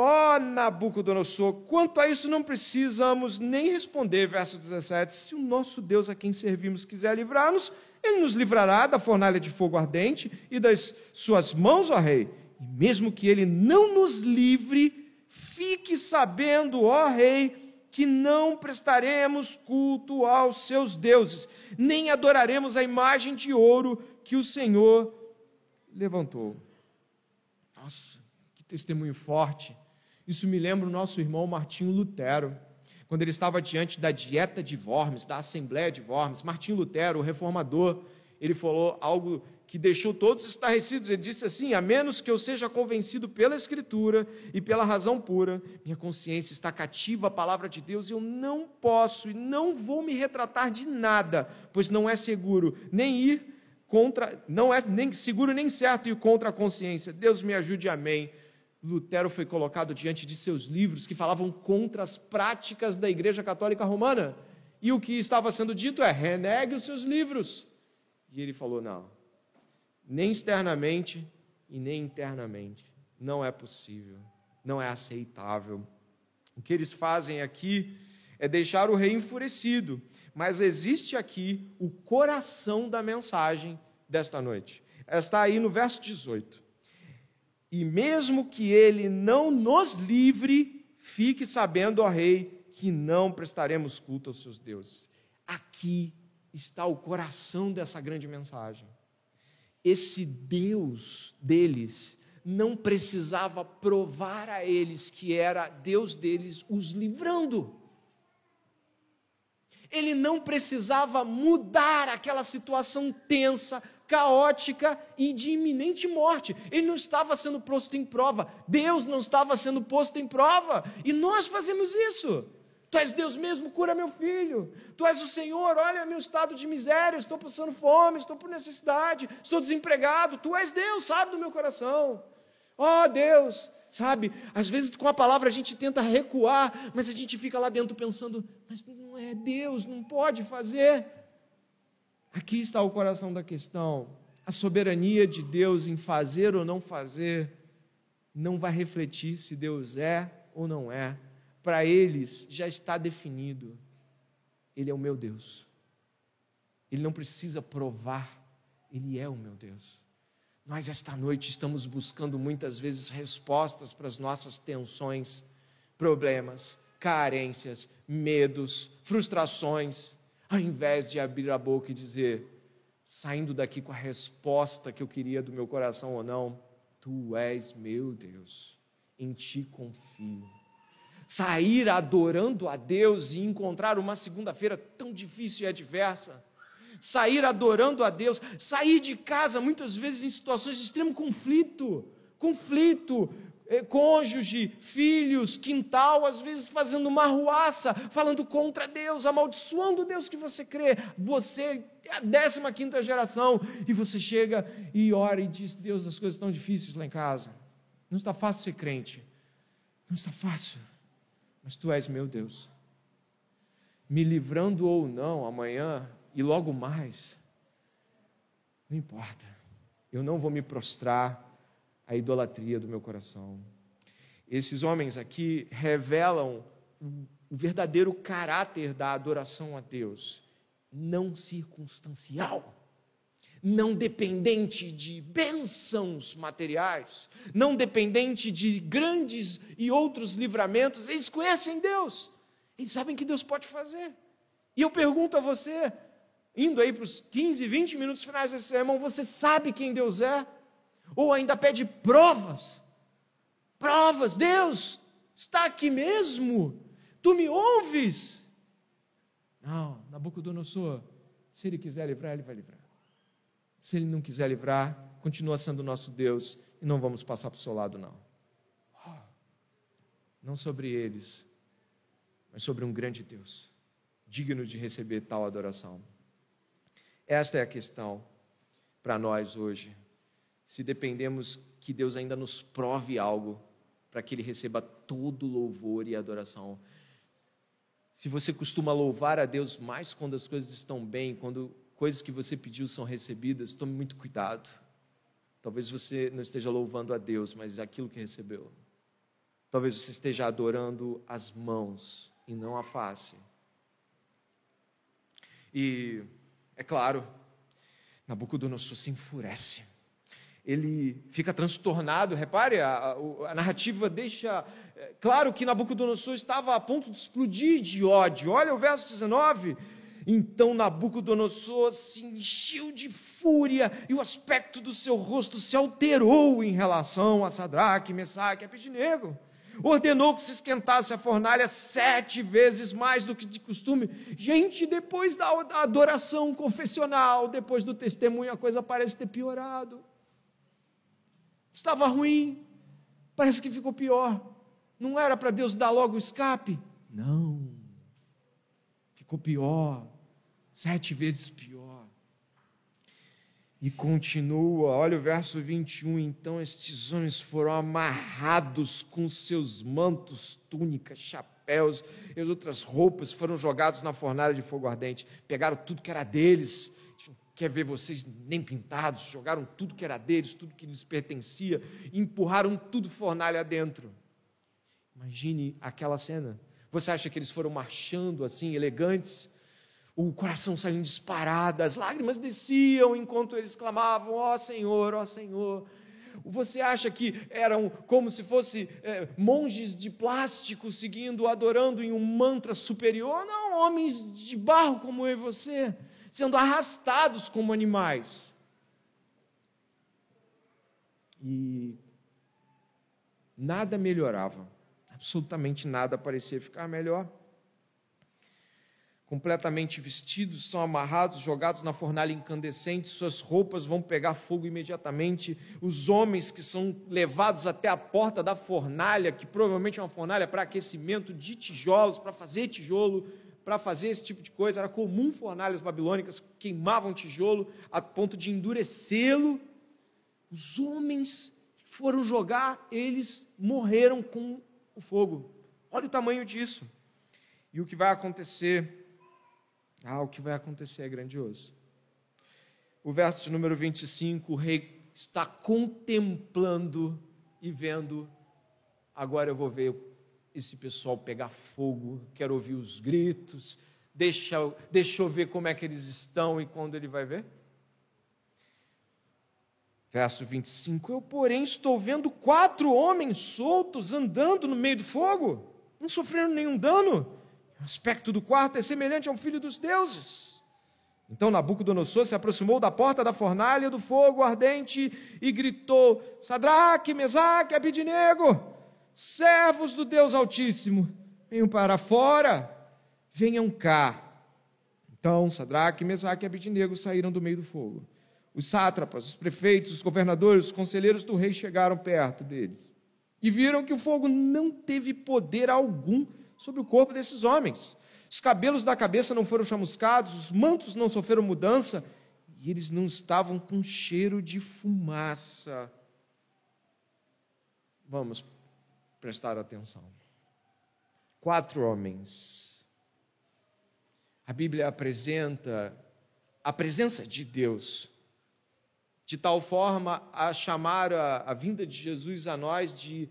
A: Ó oh, Nabucodonosor, quanto a isso não precisamos nem responder, verso 17: se o nosso Deus a quem servimos quiser livrar-nos, ele nos livrará da fornalha de fogo ardente e das suas mãos, ó Rei. E mesmo que ele não nos livre, fique sabendo, ó Rei, que não prestaremos culto aos seus deuses, nem adoraremos a imagem de ouro que o Senhor levantou. Nossa, que testemunho forte. Isso me lembra o nosso irmão Martinho Lutero quando ele estava diante da dieta de Worms, da Assembleia de Worms, Martim Lutero, o reformador, ele falou algo que deixou todos estarrecidos. Ele disse assim: A menos que eu seja convencido pela Escritura e pela razão pura, minha consciência está cativa à palavra de Deus e eu não posso e não vou me retratar de nada, pois não é seguro nem ir contra, não é nem seguro nem certo ir contra a consciência. Deus me ajude, amém. Lutero foi colocado diante de seus livros que falavam contra as práticas da Igreja Católica Romana. E o que estava sendo dito é: renegue os seus livros. E ele falou: não, nem externamente e nem internamente. Não é possível, não é aceitável. O que eles fazem aqui é deixar o rei enfurecido, mas existe aqui o coração da mensagem desta noite. Está aí no verso 18. E mesmo que ele não nos livre, fique sabendo, ó rei, que não prestaremos culto aos seus deuses. Aqui está o coração dessa grande mensagem. Esse Deus deles não precisava provar a eles que era Deus deles os livrando. Ele não precisava mudar aquela situação tensa, caótica e de iminente morte. Ele não estava sendo posto em prova. Deus não estava sendo posto em prova. E nós fazemos isso. Tu és Deus mesmo, cura meu filho. Tu és o Senhor, olha meu estado de miséria, estou passando fome, estou por necessidade, estou desempregado. Tu és Deus, sabe do meu coração. Ó oh, Deus, sabe? Às vezes com a palavra a gente tenta recuar, mas a gente fica lá dentro pensando, mas não é Deus, não pode fazer. Aqui está o coração da questão. A soberania de Deus em fazer ou não fazer não vai refletir se Deus é ou não é. Para eles já está definido. Ele é o meu Deus. Ele não precisa provar, ele é o meu Deus. Nós, esta noite, estamos buscando muitas vezes respostas para as nossas tensões, problemas, carências, medos, frustrações, ao invés de abrir a boca e dizer, saindo daqui com a resposta que eu queria do meu coração ou não, tu és meu Deus, em ti confio. Sair adorando a Deus e encontrar uma segunda-feira tão difícil e adversa. Sair adorando a Deus, sair de casa muitas vezes em situações de extremo conflito, conflito, é, cônjuge, filhos, quintal, às vezes fazendo uma ruaça, falando contra Deus, amaldiçoando Deus que você crê. Você é a décima quinta geração e você chega e ora e diz: Deus, as coisas estão difíceis lá em casa. Não está fácil ser crente. Não está fácil. Mas tu és meu Deus. Me livrando ou não amanhã e logo mais, não importa. Eu não vou me prostrar a idolatria do meu coração. Esses homens aqui revelam o verdadeiro caráter da adoração a Deus, não circunstancial, não dependente de bênçãos materiais, não dependente de grandes e outros livramentos. Eles conhecem Deus, eles sabem que Deus pode fazer. E eu pergunto a você, indo aí para os 15, 20 minutos finais desse sermão, você sabe quem Deus é? Ou ainda pede provas? Provas, Deus está aqui mesmo? Tu me ouves? Não, Nabucodonosor, se ele quiser livrar, ele vai livrar. Se ele não quiser livrar, continua sendo nosso Deus e não vamos passar para o seu lado, não. Não sobre eles, mas sobre um grande Deus, digno de receber tal adoração. Esta é a questão para nós hoje. Se dependemos que Deus ainda nos prove algo para que Ele receba todo louvor e adoração. Se você costuma louvar a Deus mais quando as coisas estão bem, quando coisas que você pediu são recebidas, tome muito cuidado. Talvez você não esteja louvando a Deus, mas é aquilo que recebeu. Talvez você esteja adorando as mãos e não a face. E, é claro, Nabucodonosor se enfurece. Ele fica transtornado. Repare, a, a, a narrativa deixa é, claro que Nabucodonosor estava a ponto de explodir de ódio. Olha o verso 19. Então Nabucodonosor se encheu de fúria e o aspecto do seu rosto se alterou em relação a Sadraque, Mesaque e Abednego ordenou que se esquentasse a fornalha sete vezes mais do que de costume. Gente, depois da adoração confessional, depois do testemunho, a coisa parece ter piorado. Estava ruim, parece que ficou pior. Não era para Deus dar logo o escape? Não. Ficou pior, sete vezes pior. E continua, olha o verso 21. Então estes homens foram amarrados com seus mantos, túnicas, chapéus e as outras roupas, foram jogados na fornalha de fogo ardente. Pegaram tudo que era deles, quer ver vocês nem pintados, jogaram tudo que era deles, tudo que lhes pertencia, empurraram tudo fornalha dentro. Imagine aquela cena. Você acha que eles foram marchando assim, elegantes? O coração saiu disparado, as lágrimas desciam enquanto eles clamavam: Ó oh, Senhor, ó oh, Senhor. Você acha que eram como se fossem é, monges de plástico seguindo, adorando em um mantra superior? Não, homens de barro como eu e você, sendo arrastados como animais. E nada melhorava, absolutamente nada parecia ficar melhor completamente vestidos, são amarrados, jogados na fornalha incandescente, suas roupas vão pegar fogo imediatamente. Os homens que são levados até a porta da fornalha, que provavelmente é uma fornalha para aquecimento de tijolos, para fazer tijolo, para fazer esse tipo de coisa, era comum fornalhas babilônicas queimavam tijolo a ponto de endurecê-lo. Os homens foram jogar, eles morreram com o fogo. Olha o tamanho disso. E o que vai acontecer ah, o que vai acontecer é grandioso. O verso de número 25, o rei está contemplando e vendo. Agora eu vou ver esse pessoal pegar fogo, quero ouvir os gritos, deixa, deixa eu ver como é que eles estão e quando ele vai ver. Verso 25: Eu, porém, estou vendo quatro homens soltos andando no meio do fogo, não sofrendo nenhum dano. O aspecto do quarto é semelhante ao filho dos deuses. Então Nabucodonosor se aproximou da porta da fornalha do fogo ardente e gritou: Sadraque, Mesaque, Abidinego, servos do Deus Altíssimo, venham para fora, venham cá. Então Sadraque, Mesaque e Abidinego saíram do meio do fogo. Os sátrapas, os prefeitos, os governadores, os conselheiros do rei chegaram perto deles e viram que o fogo não teve poder algum sobre o corpo desses homens. Os cabelos da cabeça não foram chamuscados, os mantos não sofreram mudança, e eles não estavam com cheiro de fumaça. Vamos prestar atenção. Quatro homens. A Bíblia apresenta a presença de Deus de tal forma a chamar a, a vinda de Jesus a nós de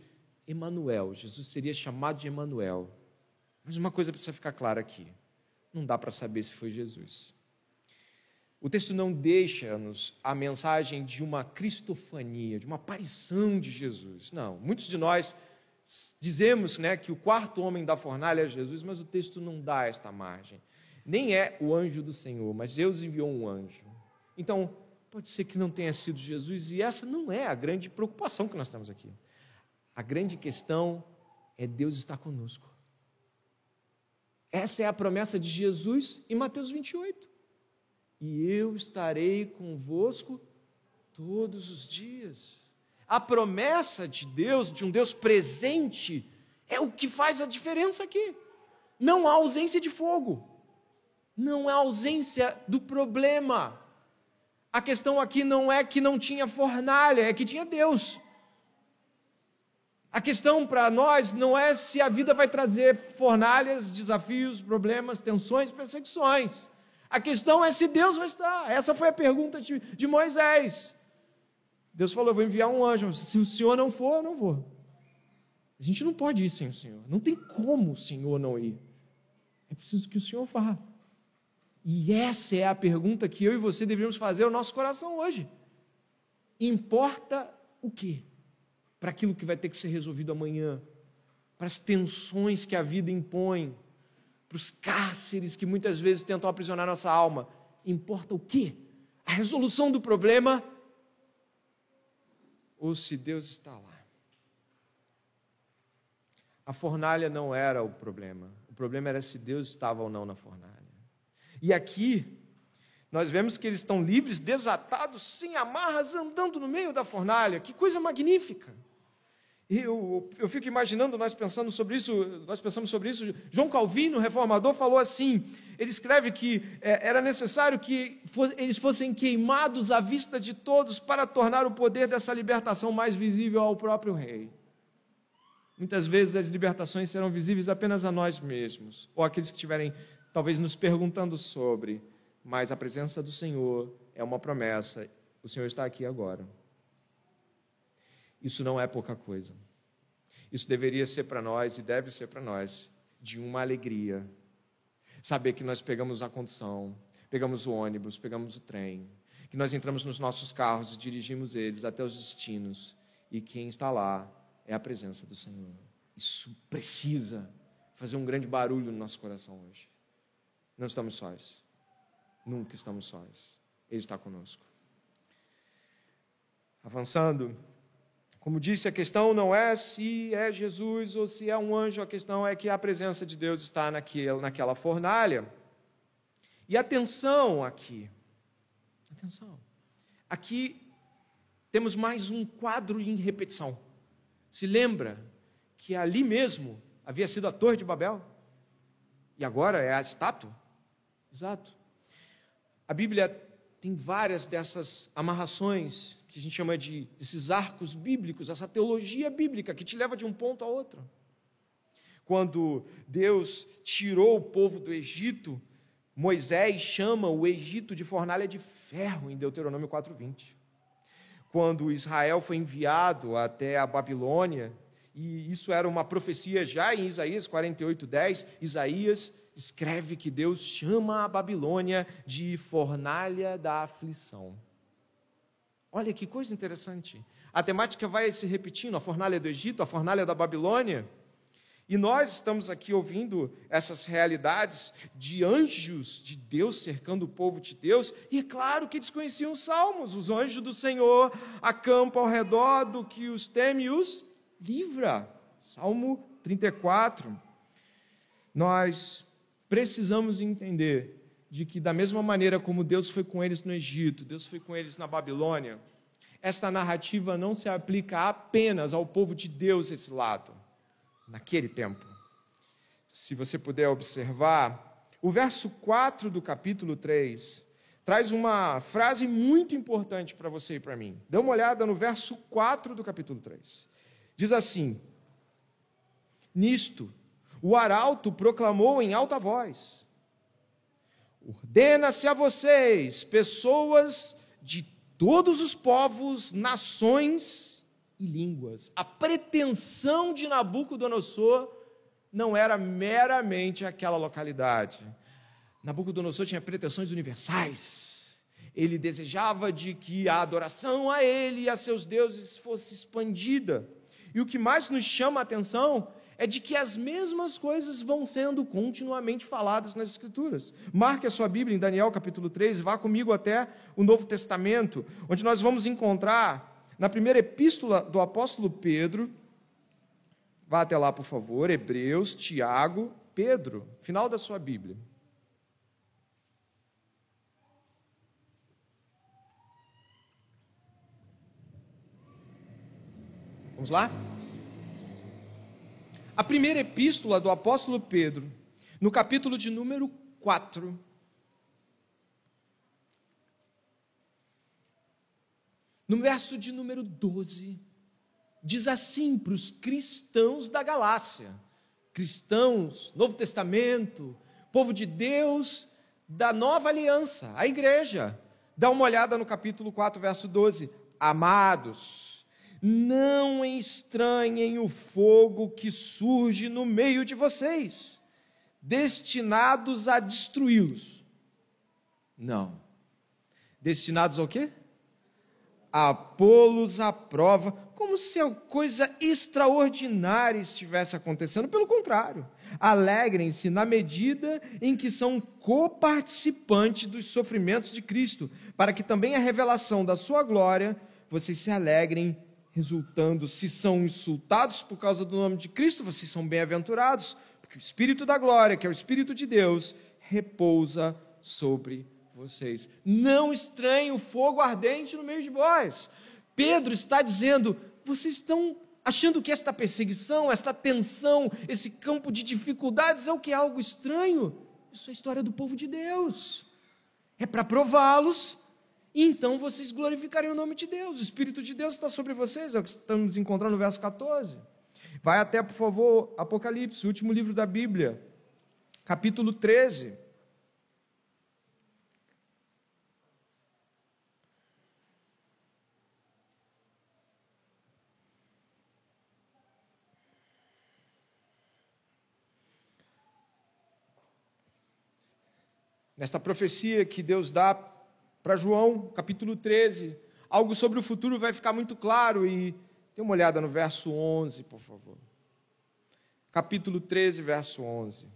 A: Emanuel. Jesus seria chamado de Emanuel. Mas uma coisa precisa ficar clara aqui: não dá para saber se foi Jesus. O texto não deixa-nos a mensagem de uma cristofania, de uma aparição de Jesus. Não, muitos de nós dizemos né, que o quarto homem da fornalha é Jesus, mas o texto não dá esta margem. nem é o anjo do Senhor, mas Deus enviou um anjo. Então, pode ser que não tenha sido Jesus, e essa não é a grande preocupação que nós temos aqui. A grande questão é Deus estar conosco. Essa é a promessa de Jesus em Mateus 28. E eu estarei convosco todos os dias. A promessa de Deus, de um Deus presente, é o que faz a diferença aqui. Não há ausência de fogo, não há ausência do problema. A questão aqui não é que não tinha fornalha, é que tinha Deus. A questão para nós não é se a vida vai trazer fornalhas, desafios, problemas, tensões, perseguições. A questão é se Deus vai estar. Essa foi a pergunta de, de Moisés. Deus falou: Eu vou enviar um anjo. Se o Senhor não for, eu não vou. A gente não pode ir sem o Senhor. Não tem como o Senhor não ir. É preciso que o Senhor vá. E essa é a pergunta que eu e você deveríamos fazer ao nosso coração hoje. Importa o quê? Para aquilo que vai ter que ser resolvido amanhã, para as tensões que a vida impõe, para os cárceres que muitas vezes tentam aprisionar nossa alma. Importa o quê? A resolução do problema ou se Deus está lá? A fornalha não era o problema. O problema era se Deus estava ou não na fornalha. E aqui, nós vemos que eles estão livres, desatados, sem amarras, andando no meio da fornalha. Que coisa magnífica! Eu, eu fico imaginando nós pensando sobre isso, nós pensamos sobre isso. João Calvino, reformador, falou assim: ele escreve que é, era necessário que eles fossem queimados à vista de todos para tornar o poder dessa libertação mais visível ao próprio rei. Muitas vezes as libertações serão visíveis apenas a nós mesmos, ou aqueles que estiverem talvez nos perguntando sobre, mas a presença do Senhor é uma promessa, o Senhor está aqui agora. Isso não é pouca coisa. Isso deveria ser para nós e deve ser para nós de uma alegria. Saber que nós pegamos a condução, pegamos o ônibus, pegamos o trem, que nós entramos nos nossos carros e dirigimos eles até os destinos e quem está lá é a presença do Senhor. Isso precisa fazer um grande barulho no nosso coração hoje. Não estamos sós. Nunca estamos sós. Ele está conosco. Avançando, como disse, a questão não é se é Jesus ou se é um anjo, a questão é que a presença de Deus está naquela, naquela fornalha. E atenção aqui, atenção, aqui temos mais um quadro em repetição. Se lembra que ali mesmo havia sido a Torre de Babel? E agora é a estátua? Exato. A Bíblia tem várias dessas amarrações que a gente chama de esses arcos bíblicos, essa teologia bíblica que te leva de um ponto a outro. Quando Deus tirou o povo do Egito, Moisés chama o Egito de fornalha de ferro em Deuteronômio 4:20. Quando Israel foi enviado até a Babilônia, e isso era uma profecia já em Isaías 48:10, Isaías escreve que Deus chama a Babilônia de fornalha da aflição. Olha que coisa interessante. A temática vai se repetindo: a fornalha do Egito, a fornalha da Babilônia. E nós estamos aqui ouvindo essas realidades de anjos de Deus cercando o povo de Deus, e é claro que eles conheciam os salmos: os anjos do Senhor acampam ao redor do que os teme e os livra. Salmo 34. Nós precisamos entender de que, da mesma maneira como Deus foi com eles no Egito, Deus foi com eles na Babilônia, esta narrativa não se aplica apenas ao povo de Deus esse lado, naquele tempo. Se você puder observar, o verso 4 do capítulo 3 traz uma frase muito importante para você e para mim. Dê uma olhada no verso 4 do capítulo 3. Diz assim: Nisto, o arauto proclamou em alta voz: Ordena-se a vocês, pessoas de todos os povos, nações e línguas. A pretensão de Nabucodonosor não era meramente aquela localidade. Nabucodonosor tinha pretensões universais. Ele desejava de que a adoração a ele e a seus deuses fosse expandida. E o que mais nos chama a atenção é de que as mesmas coisas vão sendo continuamente faladas nas Escrituras. Marque a sua Bíblia em Daniel capítulo 3, vá comigo até o Novo Testamento, onde nós vamos encontrar na primeira epístola do apóstolo Pedro, vá até lá, por favor, Hebreus, Tiago, Pedro, final da sua Bíblia. Vamos lá? A primeira epístola do apóstolo Pedro, no capítulo de número 4. No verso de número 12, diz assim para os cristãos da Galácia: cristãos, Novo Testamento, povo de Deus, da nova aliança, a igreja. Dá uma olhada no capítulo 4, verso 12. Amados, não estranhem o fogo que surge no meio de vocês, destinados a destruí-los. Não. Destinados ao quê? A pô-los à prova, como se coisa extraordinária estivesse acontecendo. Pelo contrário, alegrem-se na medida em que são coparticipantes dos sofrimentos de Cristo, para que também a revelação da sua glória vocês se alegrem resultando, se são insultados por causa do nome de Cristo, vocês são bem-aventurados, porque o Espírito da glória, que é o Espírito de Deus, repousa sobre vocês. Não estranhe o fogo ardente no meio de vós. Pedro está dizendo: vocês estão achando que esta perseguição, esta tensão, esse campo de dificuldades é o que é algo estranho? Isso é a história do povo de Deus. É para prová-los então vocês glorificariam o nome de Deus. O Espírito de Deus está sobre vocês, é o que estamos encontrando no verso 14. Vai até, por favor, Apocalipse, o último livro da Bíblia, capítulo 13. Nesta profecia que Deus dá para João, capítulo 13. Algo sobre o futuro vai ficar muito claro e dê uma olhada no verso 11, por favor. Capítulo 13, verso 11.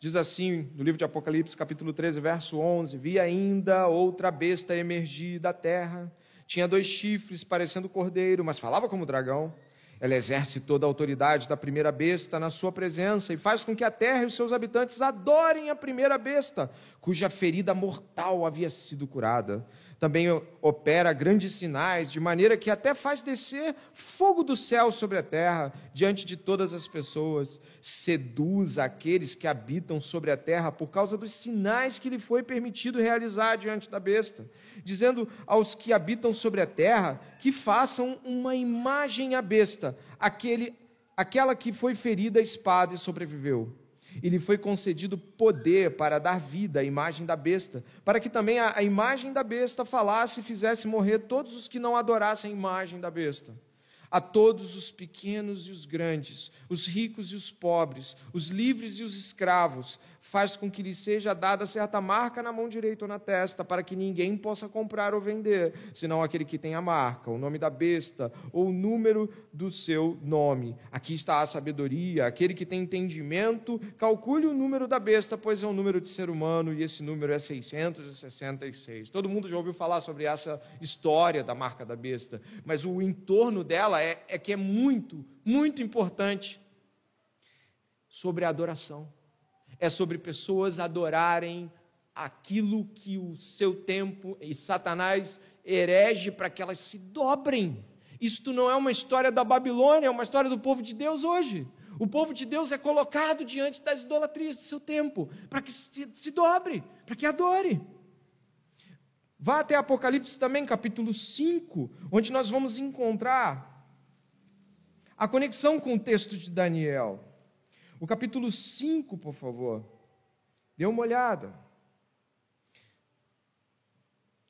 A: Diz assim, no livro de Apocalipse, capítulo 13, verso 11: Vi ainda outra besta emergir da terra. Tinha dois chifres, parecendo cordeiro, mas falava como dragão. Ela exerce toda a autoridade da primeira besta na sua presença e faz com que a terra e os seus habitantes adorem a primeira besta, cuja ferida mortal havia sido curada também opera grandes sinais, de maneira que até faz descer fogo do céu sobre a terra, diante de todas as pessoas. Seduz aqueles que habitam sobre a terra por causa dos sinais que lhe foi permitido realizar diante da besta, dizendo aos que habitam sobre a terra que façam uma imagem à besta, aquele, aquela que foi ferida a espada e sobreviveu e lhe foi concedido poder para dar vida à imagem da besta, para que também a, a imagem da besta falasse e fizesse morrer todos os que não adorassem a imagem da besta. A todos os pequenos e os grandes, os ricos e os pobres, os livres e os escravos, faz com que lhe seja dada certa marca na mão direita ou na testa, para que ninguém possa comprar ou vender, senão aquele que tem a marca, o nome da besta ou o número do seu nome. Aqui está a sabedoria, aquele que tem entendimento, calcule o número da besta, pois é um número de ser humano e esse número é 666. Todo mundo já ouviu falar sobre essa história da marca da besta, mas o entorno dela é, é que é muito, muito importante sobre a adoração. É sobre pessoas adorarem aquilo que o seu tempo e Satanás herege para que elas se dobrem. Isto não é uma história da Babilônia, é uma história do povo de Deus hoje. O povo de Deus é colocado diante das idolatrias do seu tempo, para que se, se dobre, para que adore. Vá até Apocalipse também, capítulo 5, onde nós vamos encontrar a conexão com o texto de Daniel. O capítulo 5, por favor. Dê uma olhada.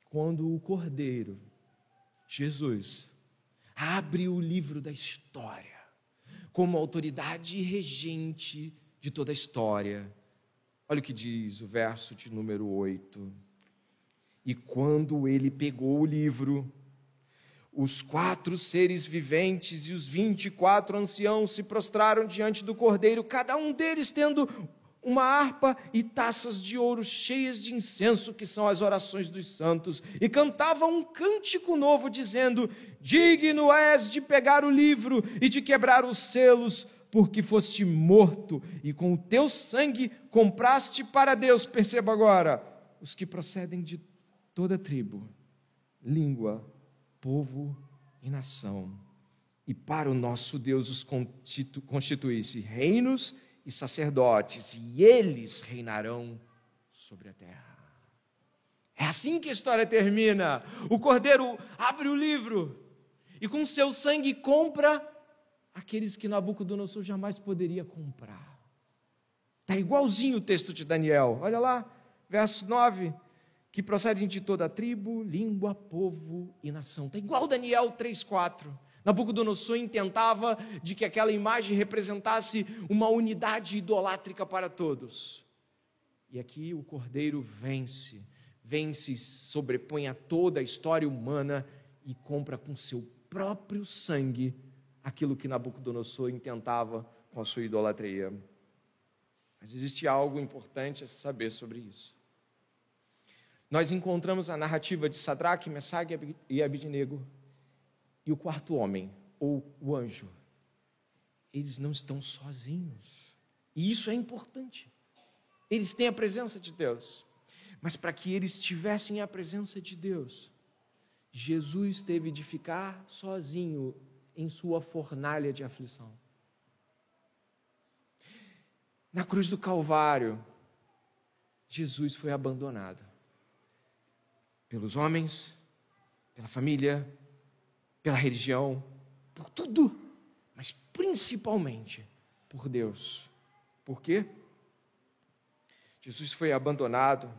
A: Quando o Cordeiro, Jesus, abre o livro da história, como autoridade regente de toda a história. Olha o que diz o verso de número 8. E quando ele pegou o livro, Os quatro seres viventes e os vinte e quatro anciãos se prostraram diante do cordeiro, cada um deles tendo uma harpa e taças de ouro cheias de incenso, que são as orações dos santos, e cantava um cântico novo, dizendo: Digno és de pegar o livro e de quebrar os selos, porque foste morto e com o teu sangue compraste para Deus. Perceba agora: os que procedem de toda tribo, língua, povo e nação. E para o nosso Deus os constituísse reinos e sacerdotes, e eles reinarão sobre a terra. É assim que a história termina. O cordeiro abre o livro e com seu sangue compra aqueles que Nabucodonosor jamais poderia comprar. Está igualzinho o texto de Daniel. Olha lá, verso 9. Que procedem de toda tribo, língua, povo e nação. Está igual Daniel 3, 4. Nabucodonosor intentava de que aquela imagem representasse uma unidade idolátrica para todos. E aqui o cordeiro vence, vence sobrepõe a toda a história humana e compra com seu próprio sangue aquilo que Nabucodonosor intentava com a sua idolatria. Mas existe algo importante a se saber sobre isso. Nós encontramos a narrativa de Sadraque, Messague e Abidnego e o quarto homem, ou o anjo, eles não estão sozinhos. E isso é importante. Eles têm a presença de Deus. Mas para que eles tivessem a presença de Deus, Jesus teve de ficar sozinho em sua fornalha de aflição. Na cruz do Calvário, Jesus foi abandonado pelos homens, pela família, pela religião, por tudo, mas principalmente por Deus. Por quê? Jesus foi abandonado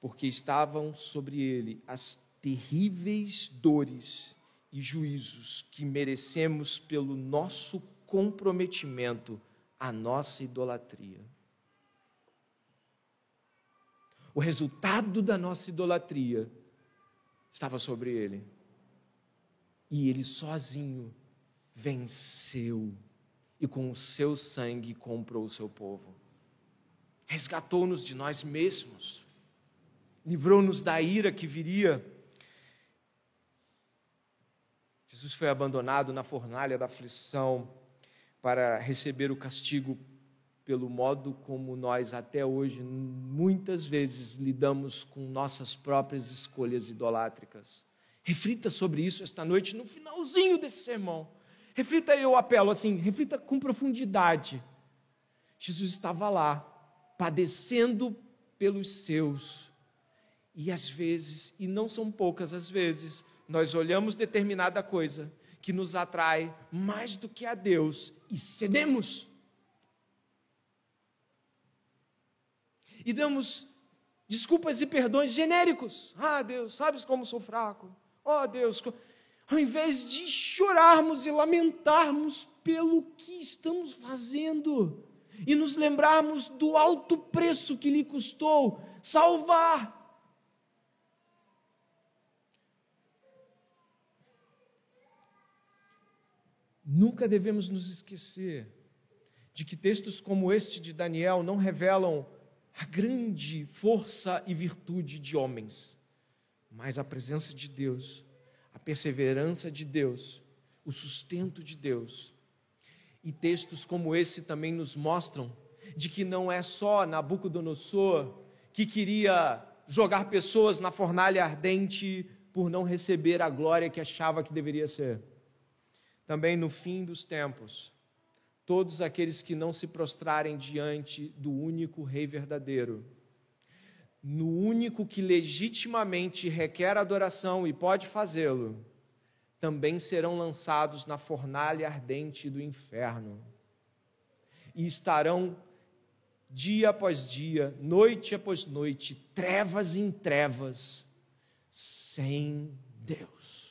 A: porque estavam sobre ele as terríveis dores e juízos que merecemos pelo nosso comprometimento à nossa idolatria. O resultado da nossa idolatria estava sobre ele e ele sozinho venceu e com o seu sangue comprou o seu povo. Resgatou-nos de nós mesmos, livrou-nos da ira que viria. Jesus foi abandonado na fornalha da aflição para receber o castigo pelo modo como nós até hoje muitas vezes lidamos com nossas próprias escolhas idolátricas. Reflita sobre isso esta noite, no finalzinho desse sermão. Reflita, eu apelo assim, reflita com profundidade. Jesus estava lá, padecendo pelos seus. E às vezes, e não são poucas as vezes, nós olhamos determinada coisa que nos atrai mais do que a Deus e cedemos. E damos desculpas e perdões genéricos. Ah, Deus, sabes como sou fraco. Oh, Deus, ao invés de chorarmos e lamentarmos pelo que estamos fazendo e nos lembrarmos do alto preço que lhe custou salvar. Nunca devemos nos esquecer de que textos como este de Daniel não revelam a grande força e virtude de homens mas a presença de Deus, a perseverança de Deus, o sustento de Deus. E textos como esse também nos mostram de que não é só Nabucodonosor que queria jogar pessoas na fornalha ardente por não receber a glória que achava que deveria ser. Também no fim dos tempos, todos aqueles que não se prostrarem diante do único Rei verdadeiro, no único que legitimamente requer adoração e pode fazê-lo, também serão lançados na fornalha ardente do inferno. E estarão dia após dia, noite após noite, trevas em trevas, sem Deus,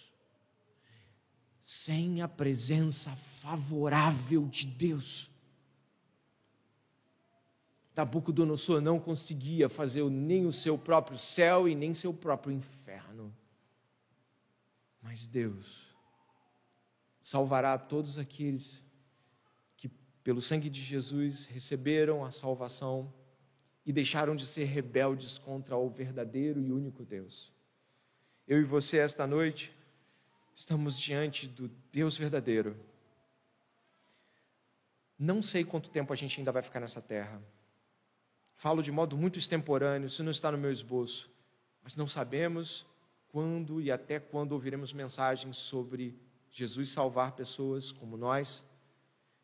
A: sem a presença favorável de Deus. Nabucodonosor não conseguia fazer nem o seu próprio céu e nem seu próprio inferno. Mas Deus salvará todos aqueles que, pelo sangue de Jesus, receberam a salvação e deixaram de ser rebeldes contra o verdadeiro e único Deus. Eu e você, esta noite, estamos diante do Deus verdadeiro. Não sei quanto tempo a gente ainda vai ficar nessa terra. Falo de modo muito extemporâneo, isso não está no meu esboço, mas não sabemos quando e até quando ouviremos mensagens sobre Jesus salvar pessoas como nós,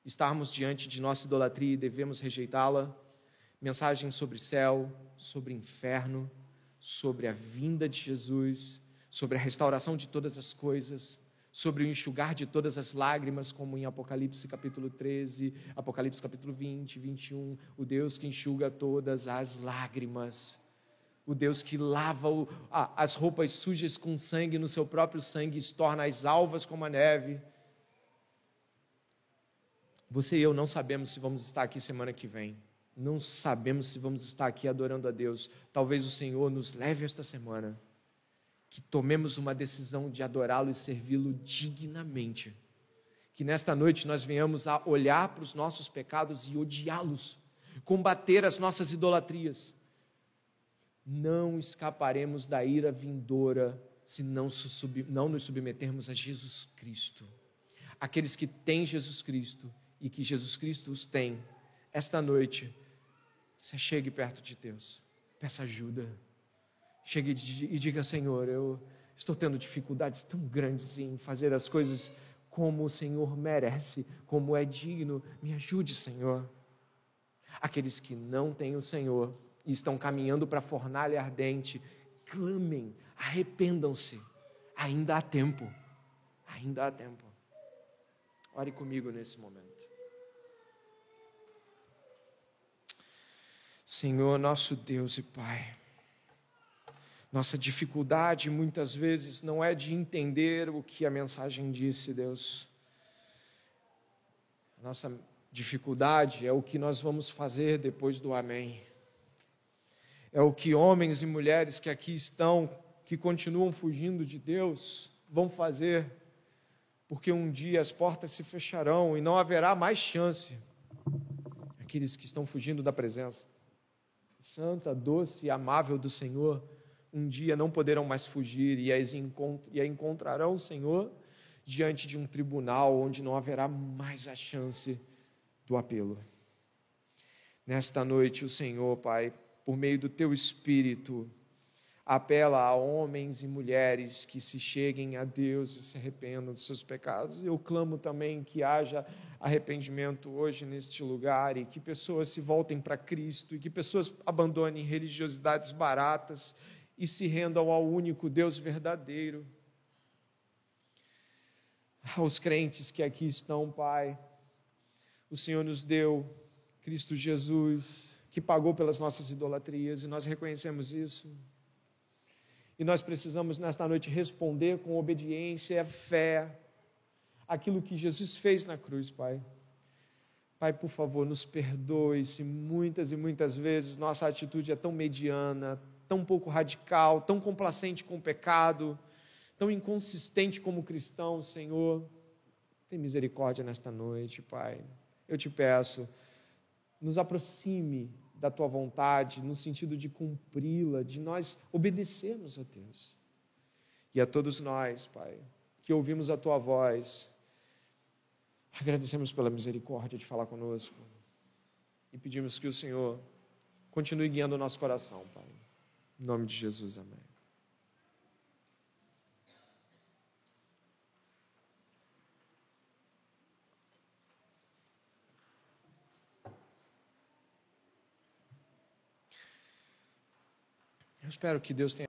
A: estarmos diante de nossa idolatria e devemos rejeitá-la, mensagens sobre céu, sobre inferno, sobre a vinda de Jesus, sobre a restauração de todas as coisas, sobre o enxugar de todas as lágrimas, como em Apocalipse capítulo 13, Apocalipse capítulo 20, 21, o Deus que enxuga todas as lágrimas o Deus que lava o, as roupas sujas com sangue no seu próprio sangue e torna as alvas como a neve. Você e eu não sabemos se vamos estar aqui semana que vem. Não sabemos se vamos estar aqui adorando a Deus. Talvez o Senhor nos leve esta semana. Que tomemos uma decisão de adorá-lo e servi-lo dignamente. Que nesta noite nós venhamos a olhar para os nossos pecados e odiá-los, combater as nossas idolatrias não escaparemos da ira vindoura se não, não nos submetermos a Jesus Cristo. Aqueles que têm Jesus Cristo e que Jesus Cristo os tem, esta noite, você chegue perto de Deus, peça ajuda. Chegue e diga: Senhor, eu estou tendo dificuldades tão grandes em fazer as coisas como o Senhor merece, como é digno. Me ajude, Senhor. Aqueles que não têm o Senhor, e estão caminhando para a fornalha ardente, clamem, arrependam-se. Ainda há tempo. Ainda há tempo. Ore comigo nesse momento. Senhor, nosso Deus e Pai, nossa dificuldade muitas vezes não é de entender o que a mensagem disse, Deus. Nossa dificuldade é o que nós vamos fazer depois do Amém é o que homens e mulheres que aqui estão, que continuam fugindo de Deus, vão fazer, porque um dia as portas se fecharão e não haverá mais chance. Aqueles que estão fugindo da presença santa, doce e amável do Senhor, um dia não poderão mais fugir e a encontrarão o Senhor diante de um tribunal onde não haverá mais a chance do apelo. Nesta noite, o Senhor, Pai, por meio do teu espírito, apela a homens e mulheres que se cheguem a Deus e se arrependam dos seus pecados. Eu clamo também que haja arrependimento hoje neste lugar e que pessoas se voltem para Cristo e que pessoas abandonem religiosidades baratas e se rendam ao único Deus verdadeiro. Aos crentes que aqui estão, Pai, o Senhor nos deu Cristo Jesus que pagou pelas nossas idolatrias e nós reconhecemos isso. E nós precisamos nesta noite responder com obediência, fé, aquilo que Jesus fez na cruz, Pai. Pai, por favor, nos perdoe se muitas e muitas vezes nossa atitude é tão mediana, tão pouco radical, tão complacente com o pecado, tão inconsistente como cristão, Senhor. Tem misericórdia nesta noite, Pai. Eu te peço, nos aproxime da tua vontade, no sentido de cumpri-la, de nós obedecermos a Deus. E a todos nós, Pai, que ouvimos a tua voz, agradecemos pela misericórdia de falar conosco e pedimos que o Senhor continue guiando o nosso coração, Pai. Em nome de Jesus, amém. Eu espero que Deus tenha